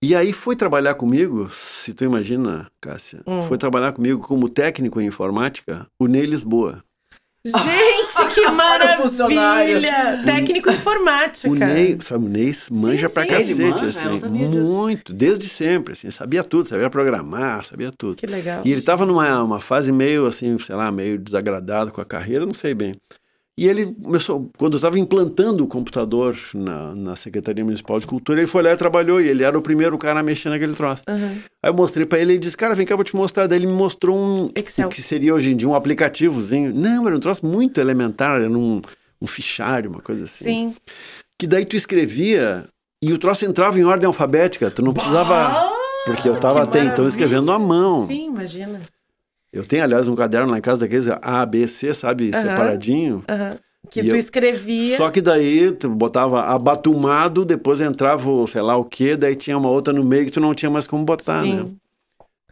E aí foi trabalhar comigo, se tu imagina, Cássia, hum. foi trabalhar comigo como técnico em informática, o Ney Lisboa. Gente, que maravilha! Técnico informática. O Ney, sabe, o Ney manja sim, pra sim. cacete, manja, assim, muito, desde sempre, assim, sabia tudo, sabia programar, sabia tudo. Que legal. E ele tava numa uma fase meio, assim, sei lá, meio desagradado com a carreira, não sei bem. E ele começou, quando eu estava implantando o computador na, na Secretaria Municipal de Cultura, ele foi lá e trabalhou, e ele era o primeiro cara a mexer naquele troço. Uhum. Aí eu mostrei para ele, ele disse, cara, vem cá, eu vou te mostrar. Daí ele me mostrou um, Excel. que seria hoje em dia um aplicativozinho. Não, era um troço muito elementar, era um, um fichário, uma coisa assim. Sim. Que daí tu escrevia, e o troço entrava em ordem alfabética, tu não precisava... Porque eu estava até então escrevendo à mão. Sim, imagina. Eu tenho, aliás, um caderno lá em casa daqueles A, B, C, sabe, separadinho. Que e tu eu... escrevia. Só que daí tu botava abatumado, depois entrava, sei lá o quê, daí tinha uma outra no meio que tu não tinha mais como botar, Sim. né?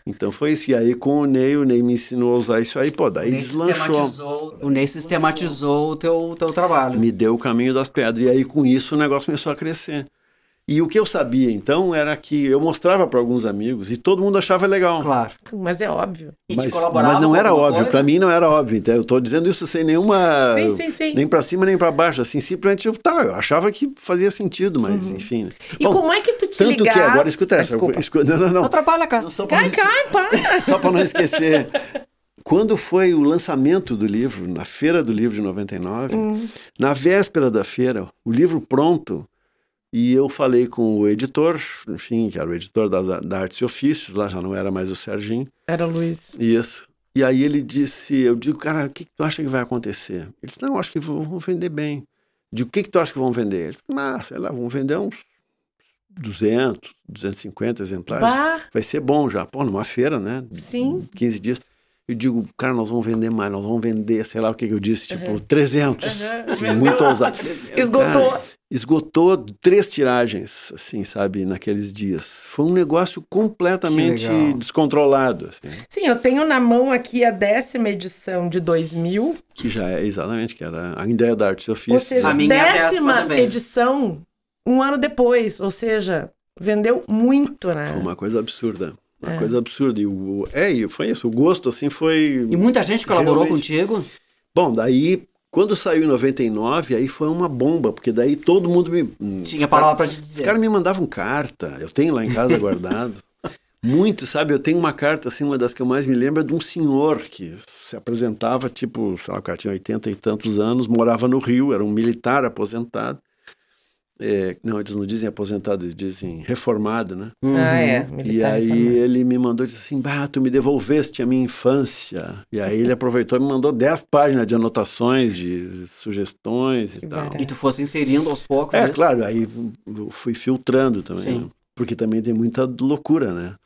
Então foi isso. E aí com o Ney, o Ney me ensinou a usar isso aí, pô, daí o deslanchou. O Ney sistematizou o teu, teu trabalho. Me deu o caminho das pedras. E aí com isso o negócio começou a crescer. E o que eu sabia então era que eu mostrava para alguns amigos e todo mundo achava legal. Claro. Mas é óbvio. E mas, mas não era óbvio, para mim não era óbvio. Então eu estou dizendo isso sem nenhuma. Sim, sim, sim. Nem para cima nem para baixo. Assim, simplesmente eu, tá, eu achava que fazia sentido, mas uhum. enfim. E Bom, como é que tu te Tanto ligar... que agora, escuta essa. Desculpa. Escuta, não, não, não. Não atrapalha, cara. Só cai, cai, para. Só para não esquecer. Quando foi o lançamento do livro, na Feira do Livro de 99, uhum. na véspera da feira, o livro pronto e eu falei com o editor, enfim, que era o editor da, da Artes e Ofícios, lá já não era mais o Serginho. Era o Luiz. Isso. E aí ele disse, eu digo, cara, o que, que tu acha que vai acontecer? Ele disse, não, acho que vão vender bem. Digo, o que, que tu acha que vão vender? Ele disse, ah, sei lá, vão vender uns 200, 250 exemplares. Bah. Vai ser bom já. Pô, numa feira, né? Sim. 15 dias. Eu digo, cara, nós vamos vender mais, nós vamos vender, sei lá o que, que eu disse, tipo, uhum. 300. Uhum. Assim, muito ousado. Esgotou. Cara, esgotou três tiragens, assim, sabe, naqueles dias. Foi um negócio completamente descontrolado. Assim. Sim, eu tenho na mão aqui a décima edição de 2000. Que já é, exatamente, que era a ideia da arte ofício. Ou seja, a minha é décima edição um ano depois, ou seja, vendeu muito, né? Foi uma coisa absurda. Uma é. coisa absurda. E o, é, foi isso. O gosto, assim, foi. E muita gente colaborou realmente... contigo? Bom, daí, quando saiu em 99, aí foi uma bomba, porque daí todo mundo me. Hum, Tinha palavra para te dizer. Os caras me mandavam carta. Eu tenho lá em casa guardado. Muito, sabe? Eu tenho uma carta, assim, uma das que eu mais me lembro é de um senhor que se apresentava, tipo, sei lá, o cara tinha 80 e tantos anos, morava no Rio, era um militar aposentado. É, não, eles não dizem aposentado, eles dizem reformado, né? Ah, é. E militar aí reformado. ele me mandou, disse assim, bah, tu me devolveste a minha infância. E aí ele aproveitou e me mandou 10 páginas de anotações, de sugestões Que e tal. barato. E tu fosse inserindo aos poucos. É, claro, aí eu fui filtrando também, Sim. né? Porque também tem muita loucura, né?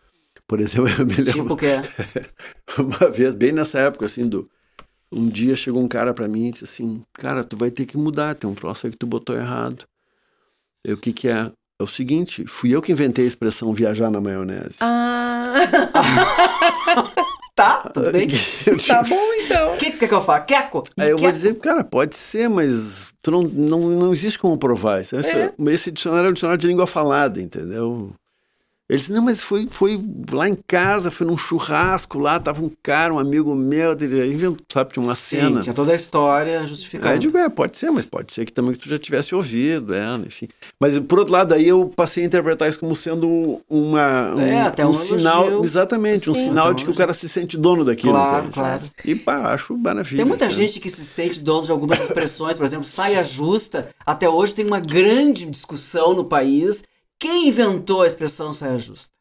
Por exemplo, eu me lembro Tipo que é. uma vez, bem nessa época, assim, do... Um dia chegou um cara pra mim e disse assim, cara, tu vai ter que mudar, tem um troço aí que tu botou errado. Eu, o que que é? É o seguinte, fui eu que inventei a expressão viajar na maionese. Ah, Tá, tudo bem. Tá bom então. O que, que, que eu falo? Queco? Aí eu vou Queco? dizer, cara, pode ser, mas tu não, não, não existe como provar isso. Esse, É. esse dicionário é um dicionário de língua falada, entendeu? Ele disse, não, mas foi, foi lá em casa, foi num churrasco lá, tava um cara, um amigo meu, ele inventou, sabe, tinha uma Sim, cena. tinha toda a história Aí justificada. eu digo, é, pode ser, mas pode ser que também que tu já tivesse ouvido ela, enfim. Mas por outro lado, aí eu passei a interpretar isso como sendo uma, um, É, até um um sinal, elogio. exatamente, um Sim. sinal um de que o cara se sente dono daquilo. Claro, entende? claro. E pá, acho maravilha. Tem muita né? gente que se sente dono de algumas expressões, por exemplo, saia justa. Até hoje tem uma grande discussão no país. Quem inventou a expressão saia justa?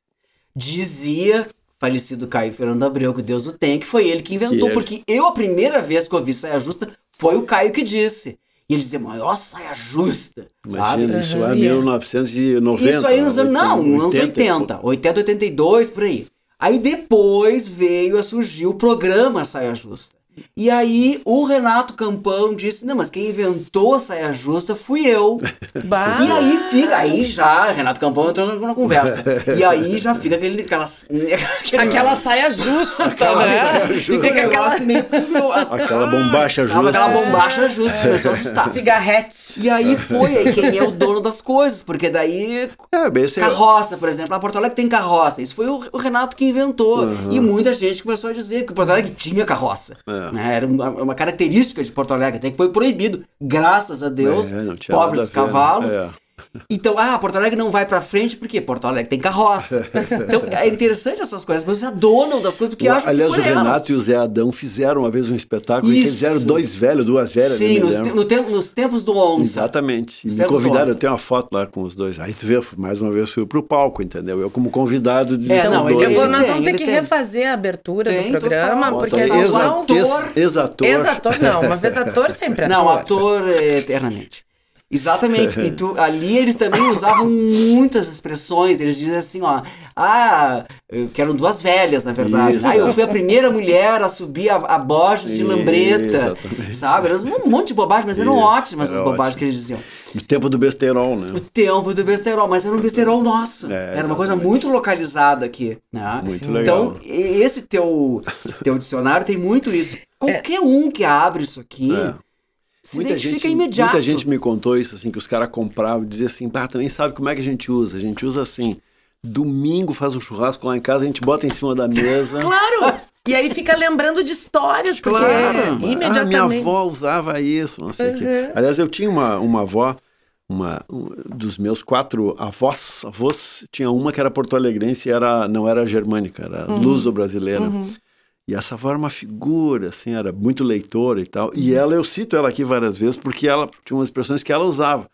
Dizia falecido Caio Fernando Abreu, que Deus o tem, que foi ele que inventou. Que ele. Porque eu, a primeira vez que ouvi saia justa, foi o Caio que disse. E ele dizia, maior saia justa, sabe? Imagina, isso Aham, é e é. 1990. Isso aí nos anos. Não, nos anos 80 e 80. 80, 82, por aí. Aí depois veio a surgir o programa Saia Justa. E aí o Renato Campão disse: Não, mas quem inventou a saia justa fui eu. Bah. E aí fica, aí já, Renato Campão entrou na, conversa. E aí já fica aquele. Aquela, aquele- Aquela saia justa, aquela né? saia E justa. fica aquela meio. Aquela bombacha Sabe, justa. aquela bombacha justa, começou a ajustar. cigarrete. E aí foi aí quem é o dono das coisas, porque daí É, bem, é- Carroça, por exemplo. A Porto Alegre tem carroça. Isso foi o, o Renato que inventou. E muita gente começou a dizer que Porto Alegre tinha carroça. É. Né? Era uma, característica de Porto Alegre, até que foi proibido. Graças a Deus, É, pobres né? cavalos. É. Então, ah, Porto Alegre não vai pra frente porque Porto Alegre tem carroça. então, é interessante essas coisas. Mas vocês adonam das coisas porque O- acham Aliás, que o foram elas. Renato e o Zé Adão fizeram uma vez um espetáculo em que eles Isso. eram dois velhos, duas velhas. Sim, nos, te- no tempo- nos tempos do onça. Exatamente. E me convidaram, eu tenho uma foto lá com os dois. Aí tu vê, mais uma vez fui pro palco, entendeu? Eu como convidado de É, não, ele- dois. Eu vou- ele nós vamos ter ele que tem. refazer a abertura Tem, do programa, total. porque ex- Ex-ator. Ex-ator não, uma vez ator sempre ator. Não, ator é, eternamente. Exatamente. E tu, ali eles também usavam muitas expressões. Eles diziam assim, ó. Ah, eu- que eram duas velhas, na verdade. Isso. Ah, eu fui a primeira mulher a subir a, a Borges de Lambreta. exatamente. Sabe? Eram um monte de bobagem, mas eram Isso, ótimas as bobagens ótimo. que eles diziam. No tempo do besterol, né? O tempo do besterol, mas era um besterol nosso. É, era uma coisa muito localizada aqui. Né? Muito legal. Então, esse teu, teu dicionário tem muito isso. Qualquer um que abre isso aqui É. se Muita identifica gente, imediato. muita gente me contou isso, assim, que os caras compravam e diziam assim, bah, tu nem sabe como é que a gente usa. A gente usa assim, domingo faz um churrasco lá em casa, a gente bota em cima da mesa. Claro! E aí fica lembrando de histórias, porque Claro. imediatamente. Ah, minha avó usava isso, não sei o quê. Uhum. Aliás, eu tinha uma, uma avó, uma, um, dos meus quatro avós, avós, tinha uma que era porto-alegrense e era, não era germânica, era Uhum. luso-brasileira. E essa avó era uma figura, assim, era muito leitora e tal. E ela, eu cito ela aqui várias vezes, porque ela tinha umas expressões que ela usava.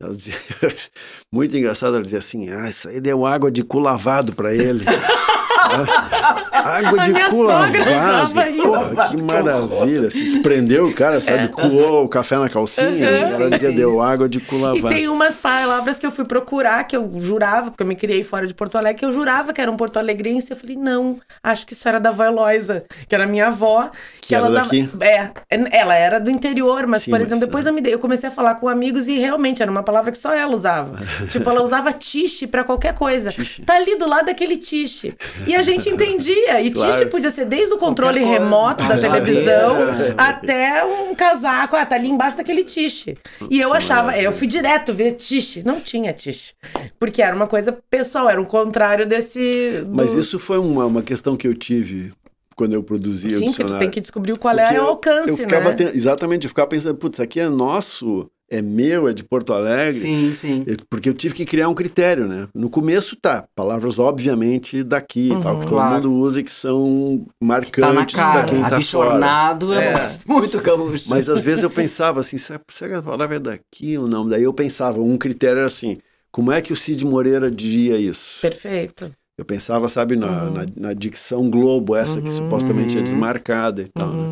Ela dizia, muito engraçado, ela dizia assim, ah, isso aí deu água de cu lavado para ele. água A de minha cu sogra lavado. usava isso. Porra, que maravilha. Assim, prendeu o cara, sabe, coou o café na calcinha. Uhum. e ela dizia, sim. deu água de cu E tem umas palavras que eu fui procurar, que eu jurava, porque eu me criei fora de Porto Alegre, que eu jurava que era um porto-alegrense. Eu falei, não, acho que isso era da avó Eloisa, que era minha avó. Que era usava. daqui? É, ela era do interior, mas, Sim, por mas, exemplo, depois é. eu, me eu comecei a falar com amigos e realmente era uma palavra que só ela usava. tipo, ela usava tiche pra qualquer coisa. Tiche. Tá ali do lado daquele tiche. E a gente entendia. E Claro. tiche podia ser desde o controle Qualquer coisa. remoto da televisão vi. até um casaco. Ah, tá ali embaixo daquele tiche. E eu achava, eu fui direto ver tiche. Não tinha tiche. Porque era uma coisa pessoal, era um contrário desse. do- Mas isso foi uma, uma questão que eu tive quando eu produzia o Sim, porque tu dicionário. tem que descobrir qual Porque é o alcance, eu ficava né? ten- Exatamente, eu ficava pensando, putz, isso aqui é nosso, é meu, é de Porto Alegre. Sim, sim. Porque eu tive que criar um critério, né? No começo tá, palavras obviamente daqui e tal, que todo Claro. mundo usa e que são Tá na marcantes pra cara. quem tá fora. Abichornado é, uma É. coisa muito gaúcha. Mas às vezes eu pensava assim, será que a palavra é daqui ou não? Daí eu pensava, um critério era assim, como é que o Cid Moreira diria isso? Perfeito. Eu pensava, sabe, na, Uhum. na, na dicção Globo, essa que Uhum. supostamente é Uhum. desmarcada e tal, né?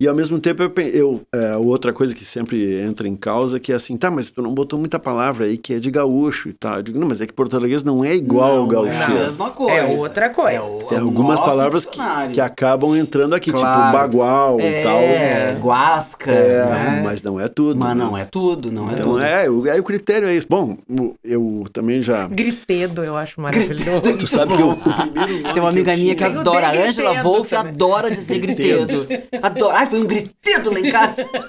E ao mesmo tempo, eu, eu é, outra coisa que sempre entra em causa que é assim, tá, mas tu não botou muita palavra aí que é de gaúcho e tal. Eu digo, não, mas é que português não é igual ao Não, é a mesma coisa. É outra coisa. É o- o algumas palavras que, que acabam entrando aqui, tipo Claro. bagual e tal. É, guasca, É, né? mas não é tudo. Mas né? não é tudo, não é Então tudo. é, o, aí o critério é isso. Bom, eu também já. Gritedo, eu acho maravilhoso. Tu sabe que o, o primeiro Tem uma amiga eu minha que adora, a de Angela gritedo Wolf também. adora dizer gritedo. Adora. Foi um gritedo lá em casa.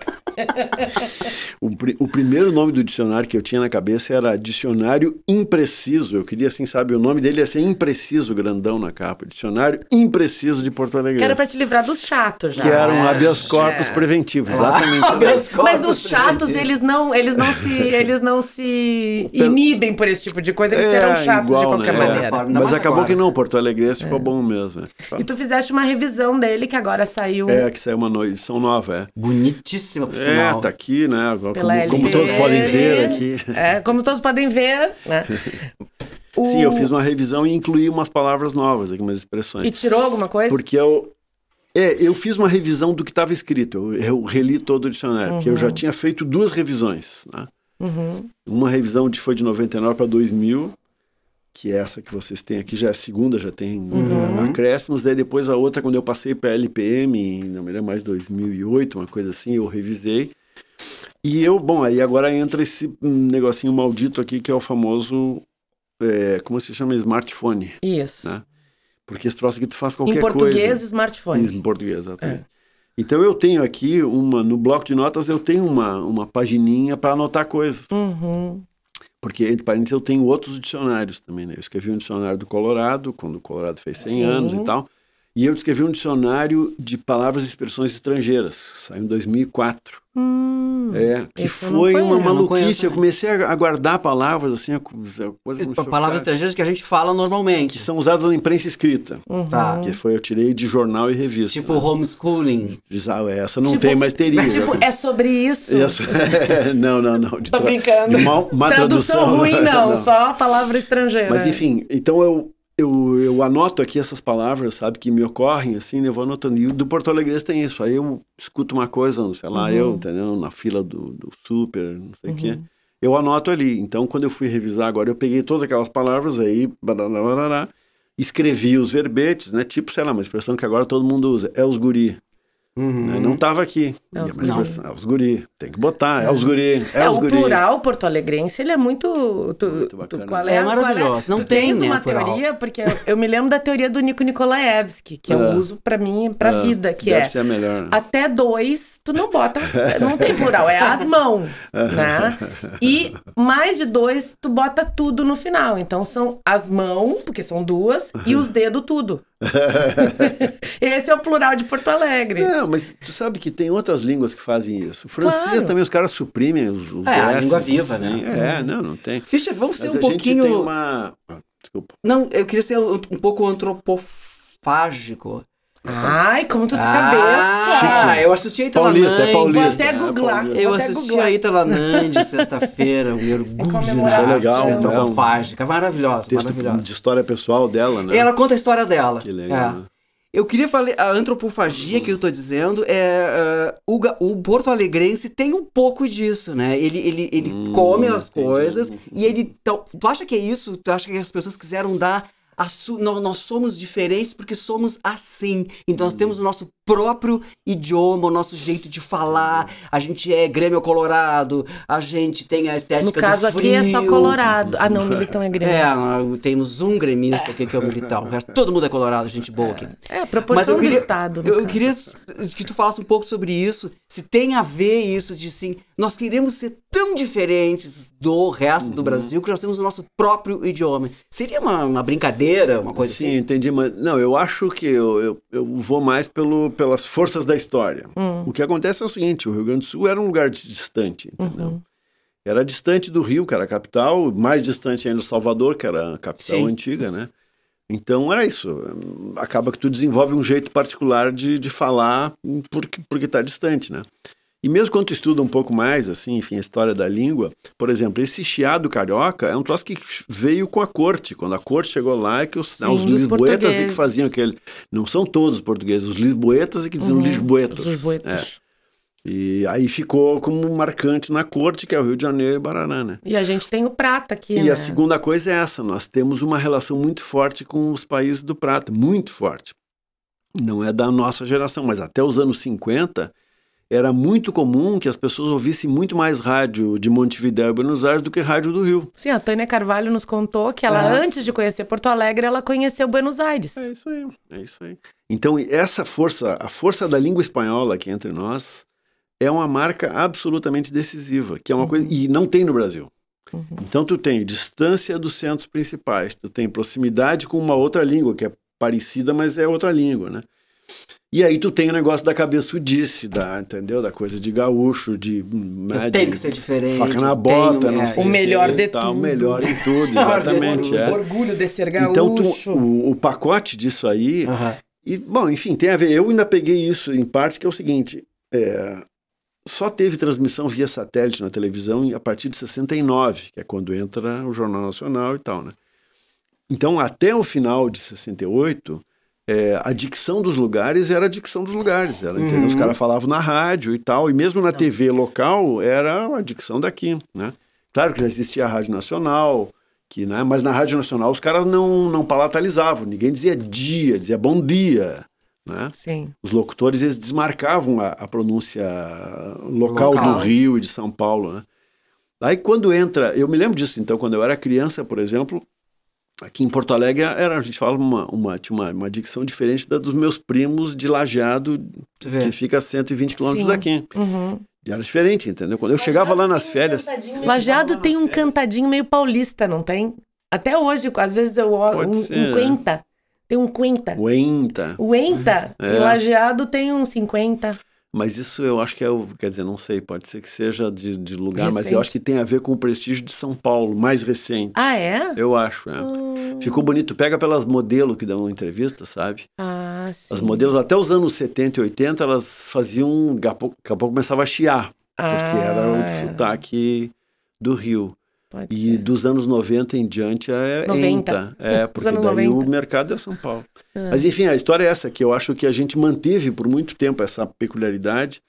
O, pri- o primeiro nome do dicionário que eu tinha na cabeça era Dicionário Impreciso. Eu queria, assim, sabe, o nome dele ia ser Impreciso, grandão na capa. Dicionário Impreciso de Porto Alegre. Que era pra te livrar dos chatos já. Que era um É, habeas corpus é. preventivo, exatamente. Habeas corpus Mas os chatos, eles não, eles não se, eles não se Pelo- inibem por esse tipo de coisa, eles É, serão chatos de igual, qualquer né? maneira. É, Mas mais acabou agora. que não, Porto Alegre ficou bom mesmo. E tu fizeste uma revisão dele que agora saiu É, que saiu uma no- edição nova, é. Bonitíssima, por É, sinal. tá aqui, né? Agora, pela como, como todos podem ver aqui. É, como todos podem ver, né? O- Sim, eu fiz uma revisão e incluí umas palavras novas aqui, umas expressões. E tirou alguma coisa? Porque eu. É, eu fiz uma revisão do que estava escrito. Eu, eu reli todo o dicionário, porque eu já tinha feito duas revisões. Né? Uhum. Uma revisão de, foi de 99 para 2000, que é essa que vocês têm aqui, já é a segunda, já tem Uhum. acréscimos. Daí depois a outra, quando eu passei para a LPM, em, não me lembro mais, 2008, uma coisa assim, eu revisei. E eu, bom, aí agora entra esse negocinho maldito aqui, que é o famoso, eh, como se chama, smartphone. Isso. Né? Porque esse troço aqui tu faz qualquer em coisa. português, smartphone. Em português, exatamente. Então eu tenho aqui uma, no bloco de notas eu tenho uma, uma pagininha para anotar coisas. Uhum. Porque, entre parênteses, eu tenho outros dicionários também, né? Eu escrevi um dicionário do Colorado, quando o Colorado fez 100 Sim. anos e tal. E eu escrevi um dicionário de palavras e exprões estrangeiras, saiu em 2004. Hum. É, que não foi uma conheço. Não maluquice. conheço, Eu né? comecei a guardar palavras assim, coisa Palavras ficar- estrangeiras que a gente fala normalmente. que são usadas na imprensa escrita. Tá. Que foi, eu tirei de jornal e revista. Tipo homeschooling. Ah, essa não Tipo- tem, mas teria. Tipo, é sobre isso. Isso. não, não, não. De Tô tra- brincando. De mal, má Tradução, tradução. ruim, não, só a palavra estrangeira. Mas enfim, então eu, eu, eu anoto aqui essas palavras, sabe, que me ocorrem, assim, né, eu vou anotando. E do Porto Alegre tem isso. Aí eu escuto uma coisa, sei lá, Uhum. eu, entendeu? Na fila do, do super, não sei o quê. Eu anoto ali. Então, quando eu fui revisar agora, eu peguei todas aquelas palavras aí, barará, escrevi os verbetes, né? Tipo, sei lá, uma expressão que agora todo mundo usa. É os guri. Uhum. né? Não tava aqui. É os expressão, É os guri. Tem que botar. É os guri. É, É, os o guri. plural porto-alegrense, ele é muito... Tu, Muito tu- bacana. qual É é, maravilhoso. qual é- Não tu tem, tens né, uma plural. teoria, porque eu, eu me lembro da teoria do Nico Nikolaevski, que eu É. uso pra mim, pra É, vida, que Deve é... ser a melhor. né? Até dois, tu não bota, não tem plural, é as mãos, né? E mais de dois, tu bota tudo no final. Então são as mãos, porque são duas, e os dedos tudo. Esse é o plural de Porto Alegre. Não, mas tu sabe que tem outras línguas que fazem isso. O francês Claro. também, os caras suprimem os, os É, a língua viva, assim. né? É, não, não tem. Fischer, vamos ser Mas um a gente pouquinho. tem uma... Ah, desculpa. Não, eu queria ser um, um pouco antropofágico. Ai, como tu tem Ah, cabeça! eu assisti a Ita Paulista, é paulista. Vou até é googlar. paulista. Eu Vou até assisti googlar. a Ita Lanande sexta-feira, um orgulho comemorar. Foi legal, né? antropofágica, maravilhosa, Texto maravilhosa. de história pessoal dela, né? Ela conta a história dela. Que legal. É. né? Eu queria falar, a antropofagia que eu tô dizendo é. uh, o, o Porto Alegrense tem um pouco disso, né? Ele, ele, ele Hum, come as entendi. coisas e ele. tal- Tu acha que é isso? Tu acha que as pessoas quiseram dar. Nós somos diferentes porque somos assim. Então nós temos o nosso próprio idioma, o nosso jeito de falar. A gente é Grêmio Colorado, a gente tem a No estética caso do aqui é só Colorado. Ah, não, Militão é gremista. É, temos um gremista aqui que é o Militão. O resto, todo mundo é colorado, gente boa aqui. É, a proporção queria, do Estado. no Eu, queria que tu falasse um pouco sobre isso. Se tem a ver isso de sim, nós queremos ser tão diferentes do resto Uhum. do Brasil que nós temos o nosso próprio idioma. Seria uma, uma brincadeira, uma coisa Sim, assim? entendi, mas não, eu acho que eu, eu, eu vou mais pelo, pelas forças da história. Hum. O que acontece é o seguinte, o Rio Grande do Sul era um lugar distante, entendeu? Uhum. era distante do Rio, que era a capital, mais distante ainda do Salvador, que era a capital Sim. antiga, né? Então era isso. Acaba que tu desenvolve um jeito particular de, de falar porque, porque tá distante, né? E mesmo quando tu estuda um pouco mais, assim, enfim, a história da língua, por exemplo, esse chiado carioca é um troço que veio com a corte. Quando a corte chegou lá, é que os, Sim, os dos lisboetas é que faziam aquele. Não são todos os portugueses, os lisboetas é que diziam Uhum, lisboetas. Os boetas. É. E aí ficou como marcante na corte, que é o Rio de Janeiro e Barará, né? E a gente tem o prata aqui, E né? a segunda coisa é essa: nós temos uma relação muito forte com os países do Prata, muito forte. Não é da nossa geração, mas até os anos 50 era muito comum que as pessoas ouvissem muito mais rádio de Montevidéu e Buenos Aires do que rádio do Rio. Sim, a Tânia Carvalho nos contou que ela, Ah. antes de conhecer Porto Alegre, ela conheceu Buenos Aires. É isso aí, é isso aí. Então, essa força, a força da língua espanhola aqui entre nós, é uma marca absolutamente decisiva, que é uma coisa. E não tem no Brasil. Uhum. Então, tu tem distância dos centros principais, tu tem proximidade com uma outra língua, que é parecida, mas é outra língua, né? E aí tu tem o negócio da cabeçudice, da, entendeu? Da coisa de gaúcho, de. né, Eu tenho de que ser diferente. Faca na bota, tenho- não é, sei O melhor de tal, tudo. O melhor em tudo, exatamente. tudo. é. Orgulho de ser gaúcho. Então, tu- o, o pacote disso aí, Aham. e, bom, enfim, tem a ver. Eu ainda peguei isso em parte, que é o seguinte: é, só teve transmissão via satélite na televisão a partir de 69, que é quando entra o Jornal Nacional e tal, né? Então, até o final de 68, é, a dicção dos lugares era a dicção dos lugares. Era, entendeu? Os Uhum. caras falavam na rádio e tal, e mesmo na TV local era a dicção daqui, né? Claro que já existia a Rádio Nacional, que, né? mas na Rádio Nacional os caras não, não palatalizavam, ninguém dizia dia, dizia bom dia. Né? Sim. Os locutores eles desmarcavam a, a pronúncia local, Local. do Rio e de São Paulo. Né? Aí quando entra, eu me lembro disso, então, quando eu era criança, por exemplo, aqui em Porto Alegre era, a gente fala uma, uma, tinha uma, uma dicção diferente da dos meus primos de Lajeado, que fica a 120 quilômetros daqui. Uhum. E era diferente, entendeu? Quando eu chegava lá nas férias, Lajeado tem um cantadinho meio paulista, não tem? Até hoje, às vezes eu Pode olho um, ser, um né? quenta. Tem um O enta. É. E Lajeado tem um 50. Mas isso eu acho que é o. Quer dizer, não sei, pode ser que seja de, de lugar, mas Recente. eu acho que tem a ver com o prestígio de São Paulo, mais recente. Ah, é? Eu acho, é. Hum. Ficou bonito. Pega pelas modelos que dão entrevista, sabe? Ah, sim. As modelos, até os anos 70 e 80, elas faziam. Daqui a pouco, daqui a pouco começava a chiar, porque era o Ah, sotaque do Rio. Pode E ser. dos anos 90 em diante é 90. enta. É, Os porque daí 90. o mercado é São Paulo. Ah. Mas enfim, a história é essa, que eu acho que a gente manteve por muito tempo essa peculiaridade.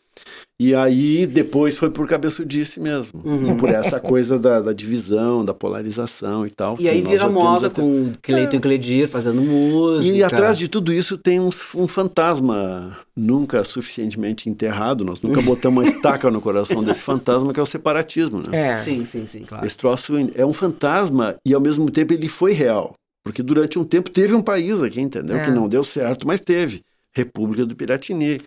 E aí depois foi por cabeçudice mesmo. Uhum. E por essa coisa da, da divisão, da polarização e tal. E aí vira moda até- com Cleiton Cledir fazendo música. E atrás de tudo isso tem um, um fantasma nunca suficientemente enterrado. Nós nunca botamos uma estaca no coração desse fantasma, que é o separatismo. Né? É. Sim, sim, sim, claro. Esse troço é um fantasma e ao mesmo tempo ele foi real. Porque durante um tempo teve um país aqui, entendeu? É. Que não deu certo, mas teve. República do Piratini.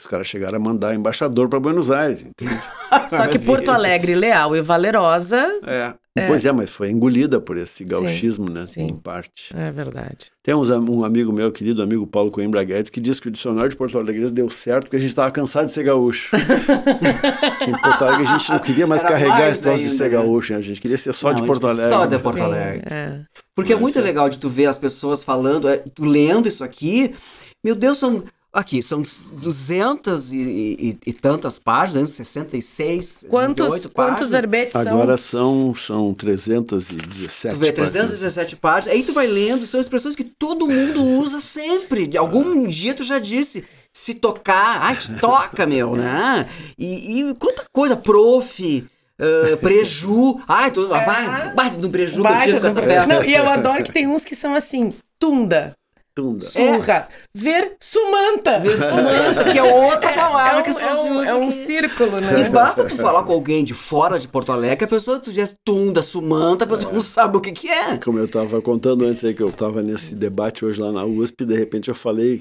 Os caras chegaram a mandar embaixador para Buenos Aires, entende? Só que Porto Alegre, leal e valerosa. É. Pois é, mas foi engolida por esse Sim, gauchismo, né? sim. Em parte. É verdade. Tem uns um amigo meu, querido amigo Paulo Coimbra Guedes, que diz que o dicionário de Porto Alegre deu certo porque a gente estava cansado de ser gaúcho. que em Porto Alegre a gente não queria mais Era carregar mais esse troço de ser né? gaúcho, né? A gente queria ser só Não, de Porto Alegre. Só de Porto Sim, Alegre. é. Porque é Mas muito é. legal de tu ver as pessoas falando, é, tu lendo isso aqui. Meu Deus, são. Aqui, são 200 e, e- e tantas páginas, 66, Quantos, 68 quantos páginas. verbetes são? Agora são, são 317. Tu vê, páginas. 317 páginas, aí tu vai lendo, são expressões que todo mundo usa sempre. De algum dia tu já disse, se tocar, ai, te toca, meu, né? E, e quanta coisa, prof, eh, preju, ai, tu, vai, vai no preju que eu tiro com essa peça. Não, e eu adoro que tem uns que são assim, tunda, Tunda. surra, ver sumanta. Versumanta, que é outra palavra é um, que é se um, usa é um aqui. círculo, E né? basta tu falar com alguém de fora de Porto Alegre, que a pessoa tu diz tunda, sumanta, a pessoa não sabe o que que é. Como eu estava contando antes aí, que eu estava nesse debate hoje lá na USP, de repente eu falei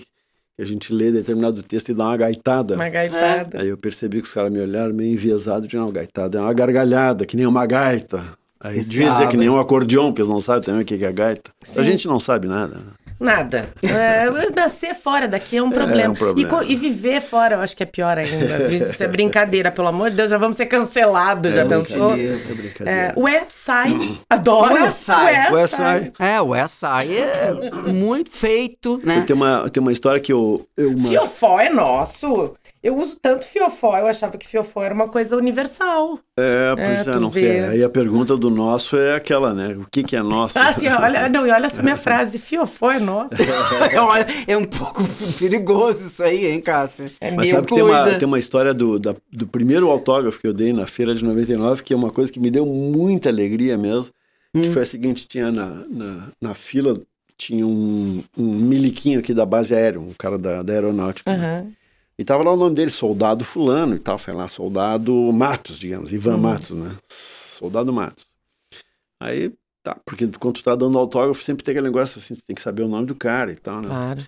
que a gente lê determinado texto e dá uma gaitada. Uma gaitada. Aí eu percebi que os caras me olharam meio enviesado de não, gaitada é uma gargalhada, que nem uma gaita. Aí Que devia dizer sabe. que nem um acordeon, porque eles não sabem também o que que é gaita. Sim. A gente não sabe nada. Nada. É, nascer fora daqui é um problema. um problema. E E, viver fora, eu acho que é pior ainda. Isso é brincadeira, pelo amor de Deus, já vamos ser cancelados, já É pensou? brincadeira, é brincadeira. É, ué, sai. Adoro. Ué, sai. Ué, sai. É, o SI é muito feito, né? Tem uma, tem uma história que eu. eu uma- Fiofó é nosso. Eu uso tanto fiofó, eu achava que fiofó era uma coisa universal. É, pois É, é, não vê. sei. Aí a pergunta do nosso é aquela, né? O que, que é nosso? Ah, assim, olha, não, e olha essa minha frase, fiofó é nosso. Olha, é um pouco perigoso isso aí, hein, Cássio? É Mas sabe que tem uma, tem uma história do, da- do primeiro autógrafo que eu dei na feira de 99, que é uma coisa que me deu muita alegria mesmo. Hum. Que foi a seguinte: tinha na, na, na fila, tinha um, um miliquinho aqui da base aérea, um cara da, da aeronáutica. Aham. E tava lá o nome dele, Soldado Fulano e tal, sei lá, Soldado Matos, digamos, Ivan Matos, né? Soldado Matos. Aí, tá, porque quando tu tá dando autógrafo, sempre tem aquele negócio assim, tu tem que saber o nome do cara e tal, né? Claro.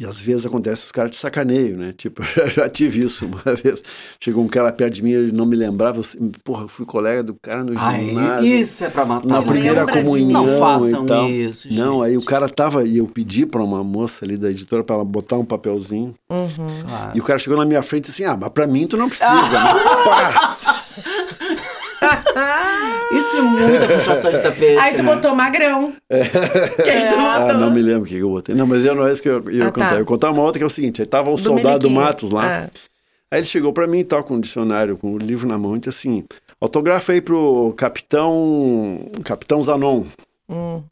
E às vezes acontece os caras te sacaneiam, né? Tipo, eu já tive isso uma vez. Chegou um cara perto de mim, ele não me lembrava. Eu, porra, eu fui colega do cara no Ai, ginásio. isso é pra matar. Na primeira lembra comunhão Não façam e tal. isso, Não, aí gente. o cara tava, e eu pedi pra uma moça ali da editora pra ela botar um papelzinho. Uhum. Claro. E o cara chegou na minha frente e disse assim: Ah, mas pra mim tu não precisa. né? Pá! Isso é muita puxação de tapete. Aí tu né? botou magrão. Quem tu Ah, botou? não me lembro o que eu botei. Não, mas eu não é isso que eu ia Ah, tá. contar. Eu ia contar uma outra que é o seguinte: aí tava o Do soldado Meliquinho. Matos lá. Ah. Aí ele chegou pra mim e tal, com um dicionário, com o livro na mão, e disse assim: autografa aí pro capitão. Capitão Zanon. Hum.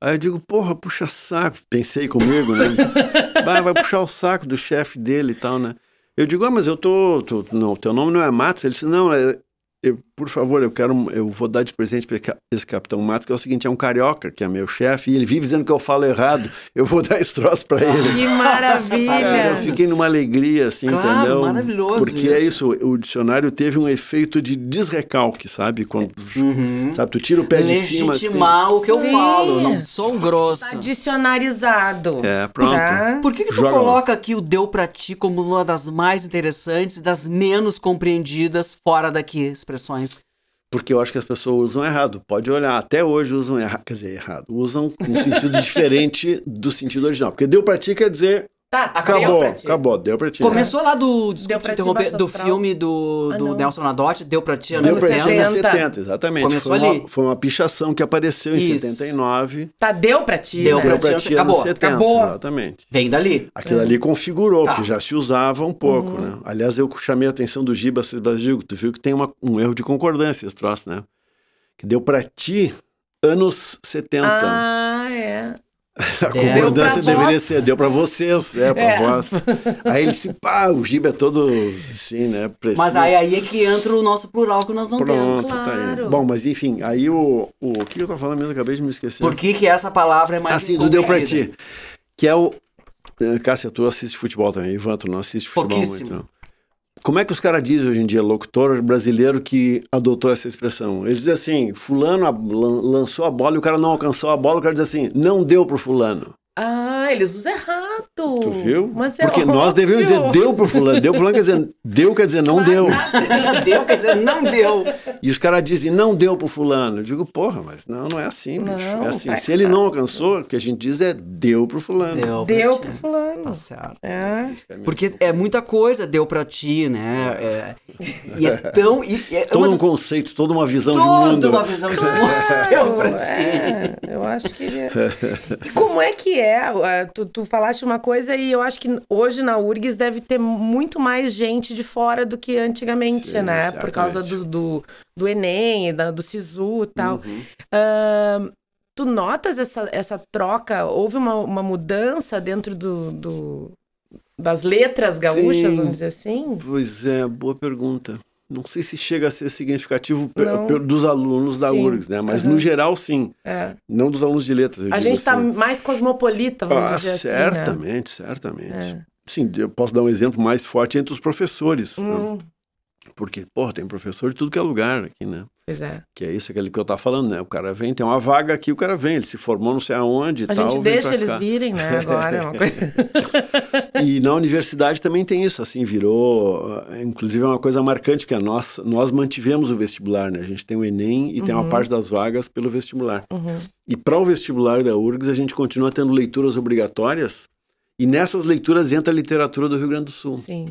Aí eu digo, porra, puxa saco. Pensei comigo, né? vai, vai puxar o saco do chefe dele e tal, né? Eu digo, ah, mas eu tô. tô não, teu nome não é Matos? Ele disse, não, é. eu- por favor, eu quero. Eu vou dar de presente pra ca- esse capitão Matos, que é o seguinte: é um carioca, que é meu chefe, e ele vive dizendo que eu falo errado. Eu vou dar esse troço pra ele. Que Cara, maravilha. eu fiquei numa alegria, assim, Claro, entendeu? maravilhoso Porque é isso. isso, o dicionário teve um efeito de desrecalque, sabe? Quando, sabe, tu tira o pé de cima. assim. Legitimar o que eu Sim. falo, não sou um grosso. Tá dicionarizado. É, pronto. Tá? Por que, que tu Joga lá. coloca aqui o deu pra ti como uma das mais interessantes e das menos compreendidas fora daqui expressões? Porque eu acho que as pessoas usam errado. Pode olhar, até hoje usam errado. Quer dizer, errado. Usam um sentido diferente do sentido original. Porque deu pra ti quer dizer Tá, acabou, pra ti. acabou, deu pra ti. Começou lá do, Deu desculpa pra te ti interromper, do filme do, Ah, do não. Nelson Nadotti, deu pra ti anos Deu pra ti 70. anos 70. 70, exatamente. Começou foi, ali. Uma, foi uma pichação que apareceu em Isso. 79. Tá, deu pra ti. Deu né? pra Deu pra ti, ti acabou, anos 70, acabou. exatamente. Vem dali. Aquilo ali configurou, Tá. porque já se usava um pouco, Uhum. né? Aliás, eu chamei a atenção do Giba Brasil, tu viu que tem uma- um erro de concordância esse troço, né? Que deu pra ti anos 70. Ah. A concordância deveria ser, deu pra vocês, é, pra É. vós. Aí ele disse, pá, o Giba é todo assim, né? Preciso. Mas aí, aí é que entra o nosso plural que nós não Pronto, temos. tá aí. Claro. Bom, mas enfim, aí o, o, o que eu tava falando mesmo, acabei de me esquecer. Por que, que essa palavra é mais Assim, do deu pra incompreendida? ti. Que é o. eh, Cássia, tu assiste futebol também. Ivan, tu não assiste futebol Pouquíssimo. muito. não. Como é que os caras dizem hoje em dia, locutor brasileiro que adotou essa expressão? Eles dizem assim: Fulano lançou a bola e o cara não alcançou a bola, o cara diz assim: não deu pro Fulano. Ah, eles usam errado. Tu viu? Mas é Porque nós devemos dizer óbvio. deu pro Fulano. Deu pro Fulano quer dizer, deu quer dizer não deu. Não deu, quer dizer, não deu. E os caras dizem, não deu pro fulano. Eu digo, porra, mas não, não é assim, bicho. Não, é assim. tá Se ele não alcançou, o que a gente diz é deu pro fulano. Deu, Deu pro ti. fulano. Tá certo. É. Porque é muita coisa, deu pra ti, né? É, e é tão. E, é Todo uma um das- conceito, toda uma visão de toda mundo. uma visão de mundo deu pra ti. É, eu acho que. é. E como é que é? Ah, Tu, tu falaste uma coisa e eu acho que hoje na URGS deve ter muito mais gente de fora do que antigamente, Sim, né? Por causa do, do, do Enem, da- do SISU e tal. Uhum. Ah, tu notas essa, essa troca? Houve uma, uma mudança dentro do, do- das letras gaúchas, Sim. vamos dizer assim? Pois é, boa pergunta. Não sei se chega a ser significativo dos alunos da Sim. URGS, né? Mas Aham. no geral, sim. É. Não dos alunos de letras. A gente tá assim. mais cosmopolita, vamos Ah, dizer assim. né? certamente, certamente. É. Sim, eu posso dar um exemplo mais forte entre os professores. né? Hum, Porque, porra, tem professor de tudo que é lugar aqui, né? Pois é. Que é isso, aquele que eu tava falando, né? O cara vem, tem uma vaga aqui, o cara vem, ele se formou não sei aonde e A tal. gente vem deixa eles cá. virem, né? Agora é uma coisa. E na universidade também tem isso, assim, virou, ah, inclusive é uma coisa marcante, porque nós, nós mantivemos o vestibular, né? A gente tem o Enem e tem uma parte das vagas pelo vestibular. Uhum. E para o vestibular da URGS, a gente continua tendo leituras obrigatórias, e nessas leituras entra a literatura do Rio Grande do Sul. Sim.